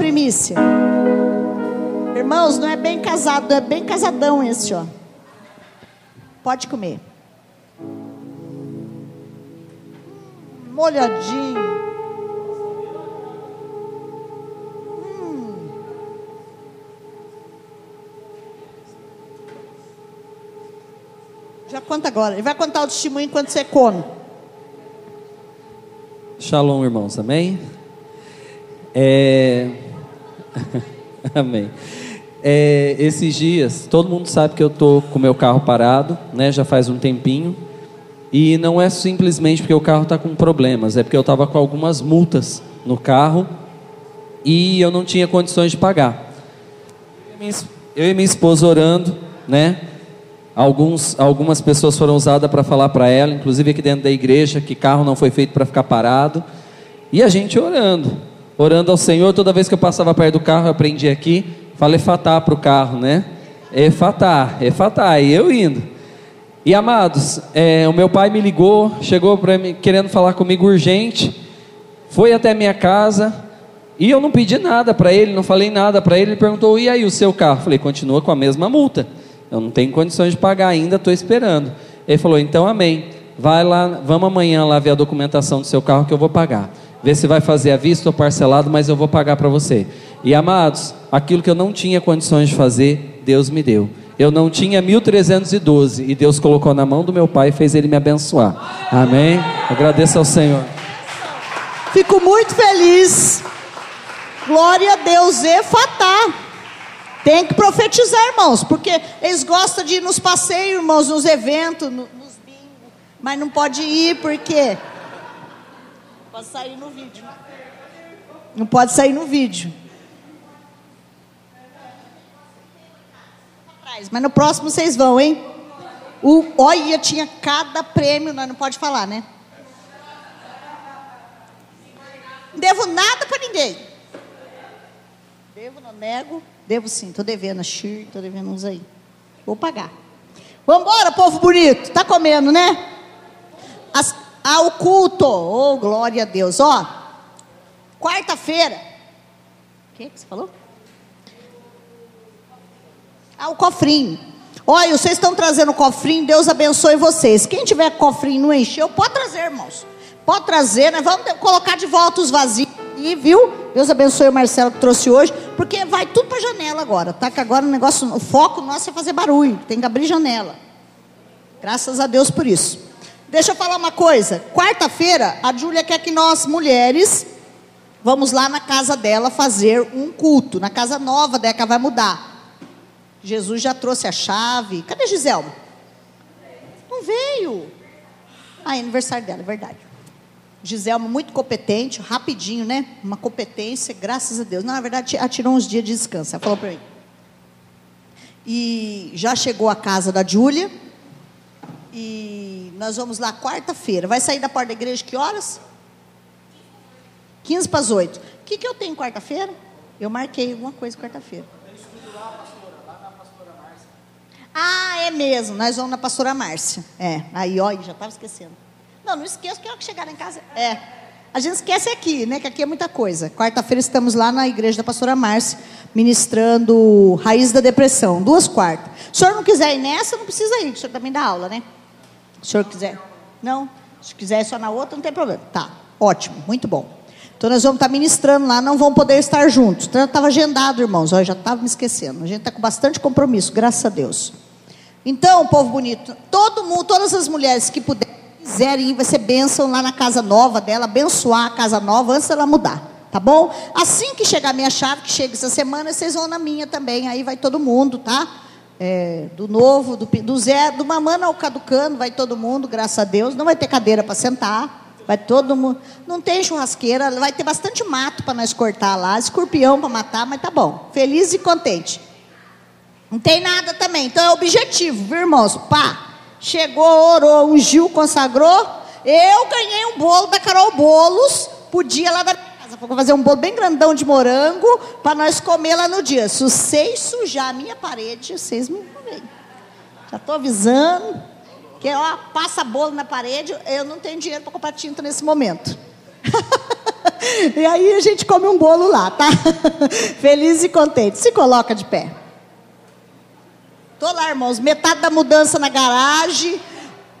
primícia. Irmãos, não é bem casado, é bem casadão esse, ó. Pode comer. Molhadinho. Já conta agora. Ele vai contar o testemunho enquanto você come. Shalom, irmãos, amém? É... amém. É, esses dias, todo mundo sabe que eu estou com meu carro parado, né? Já faz um tempinho. E não é simplesmente porque o carro está com problemas, é porque eu estava com algumas multas no carro e eu não tinha condições de pagar. Eu e minha esposa orando, né? Alguns, algumas pessoas foram usadas para falar para ela, inclusive aqui dentro da igreja, que carro não foi feito para ficar parado. E a gente orando, orando ao Senhor. Toda vez que eu passava perto do carro, eu aprendi aqui, falei fatá para o carro, né? Efatá, efatá, e eu indo. E amados, é, o meu pai me ligou, chegou para mim querendo falar comigo urgente, foi até minha casa e eu não pedi nada para ele, não falei nada para ele. Ele perguntou: e aí o seu carro? Falei: continua com a mesma multa. Eu não tenho condições de pagar ainda, estou esperando. Ele falou: então amém. Vai lá, vamos amanhã lá ver a documentação do seu carro que eu vou pagar. Ver se vai fazer à vista ou parcelado, mas eu vou pagar para você. E amados, aquilo que eu não tinha condições de fazer, Deus me deu. Eu não tinha 1312 e Deus colocou na mão do meu pai e fez ele me abençoar. Amém? Agradeço ao Senhor. Fico muito feliz. Glória a Deus, Efatá. Tem que profetizar, irmãos, porque eles gostam de ir nos passeios, irmãos, nos eventos, no- nos bingos, mas não pode ir porque pode sair no vídeo. Não pode sair no vídeo. Mas no próximo vocês vão, hein? O, olha, tinha cada prêmio, não pode falar, né? Não devo nada para ninguém. Devo, não nego. Devo sim, tô devendo a Xir, tô devendo uns aí. Vou pagar. Vambora, povo bonito. Tá comendo, né? As, ao culto. Oh, glória a Deus. Ó, quarta-feira. O que você falou? Ah, o cofrinho. Olha, vocês estão trazendo o cofrinho, Deus abençoe vocês. Quem tiver cofrinho não encheu, pode trazer, irmãos. Pode trazer, né? Vamos colocar de volta os vazios aí, viu? Deus abençoe o Marcelo que trouxe hoje, porque vai tudo para janela agora, tá? Que agora o negócio, o foco nosso é fazer barulho, tem que abrir janela. Graças a Deus por isso. Deixa eu falar uma coisa. Quarta-feira, a Júlia quer que nós, mulheres, vamos lá na casa dela fazer um culto. Na casa nova ela vai mudar. Jesus já trouxe a chave. Cadê Giselma? Não veio. Ah, é aniversário dela, é verdade. Giselma muito competente, rapidinho, né? Uma competência, graças a Deus. Não, na verdade, ela tirou uns dias de descanso. Ela falou para mim. E já chegou a casa da Júlia. E nós vamos lá quarta-feira. Vai sair da porta da igreja que horas? 15 para as 8. O que, que eu tenho quarta-feira? Eu marquei alguma coisa quarta-feira. Ah, é mesmo. Nós vamos na pastora Márcia. É. Aí, ó, já estava esquecendo. Não, não esqueça que eu que chegar em casa. É. A gente esquece aqui, né? Que aqui é muita coisa. Quarta-feira estamos lá na igreja da pastora Márcia, ministrando Raiz da Depressão, duas quartas. Se o senhor não quiser ir nessa, não precisa ir, que o senhor também dá aula, né? O senhor quiser. Não? Se quiser só na outra, não tem problema. Tá, ótimo, muito bom. Então nós vamos estar ministrando lá, não vão poder estar juntos. Então estava agendado, irmãos. Eu já estava me esquecendo. A gente está com bastante compromisso, graças a Deus. Então, povo bonito, todo mundo, todas as mulheres que puderem quiserem ir, vai ser bênção lá na casa nova dela, abençoar a casa nova antes dela mudar. Tá bom? Assim que chegar a minha chave, que chega essa semana, vocês vão na minha também. Aí vai todo mundo, tá? É, do novo, do, do zero, do mamano ao caducando, vai todo mundo, graças a Deus. Não vai ter cadeira para sentar. Vai todo mundo. Não tem churrasqueira, vai ter bastante mato para nós cortar lá, escorpião para matar, mas tá bom. Feliz e contente. Não tem nada também. Então é objetivo, viu, irmãos? Pá. Chegou, orou, ungiu, consagrou. Eu ganhei um bolo da Carol Bolos, podia lá da. Vou fazer um bolo bem grandão de morango para nós comer lá no dia. Se vocês sujar a minha parede, vocês me veem. Já estou avisando. Que ó, passa bolo na parede, eu não tenho dinheiro para comprar tinta nesse momento. e aí a gente come um bolo lá, tá? Feliz e contente. Se coloca de pé. Tô lá, irmãos. Metade da mudança na garagem.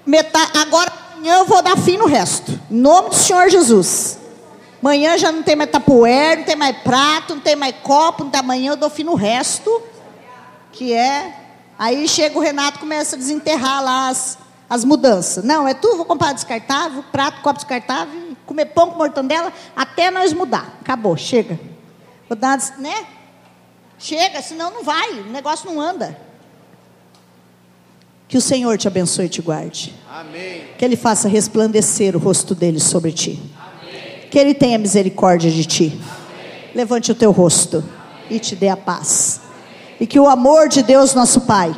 Metade, agora amanhã eu vou dar fim no resto. Em nome do Senhor Jesus. Amanhã já não tem mais tapoer, não tem mais prato, não tem mais copo. Não tem, amanhã eu dou fim no resto. Que é. Aí chega o Renato começa a desenterrar lá as, as mudanças. Não, é tudo, vou comprar descartável, prato, copo descartável, comer pão com mortandela, até nós mudar. Acabou, chega. Vou dar, né? Chega, senão não vai, o negócio não anda. Que o Senhor te abençoe e te guarde. Amém. Que Ele faça resplandecer o rosto dele sobre ti. Que Ele tenha misericórdia de ti. Levante o teu rosto e te dê a paz. E que o amor de Deus, nosso Pai,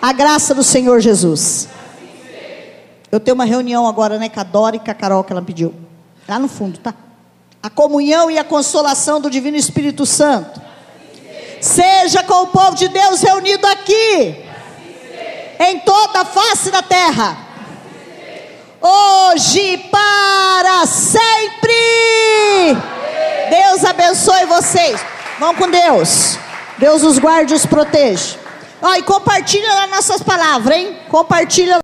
a graça do Senhor Jesus. Eu tenho uma reunião agora, né, com a Dora e com a Carol que ela pediu. Lá no fundo, tá? A comunhão e a consolação do Divino Espírito Santo. Seja com o povo de Deus reunido aqui em toda a face da terra. Hoje para sempre. Deus abençoe vocês. Vão com Deus. Deus os guarde e os proteja. Ó, e compartilha lá nossas palavras, hein? Compartilha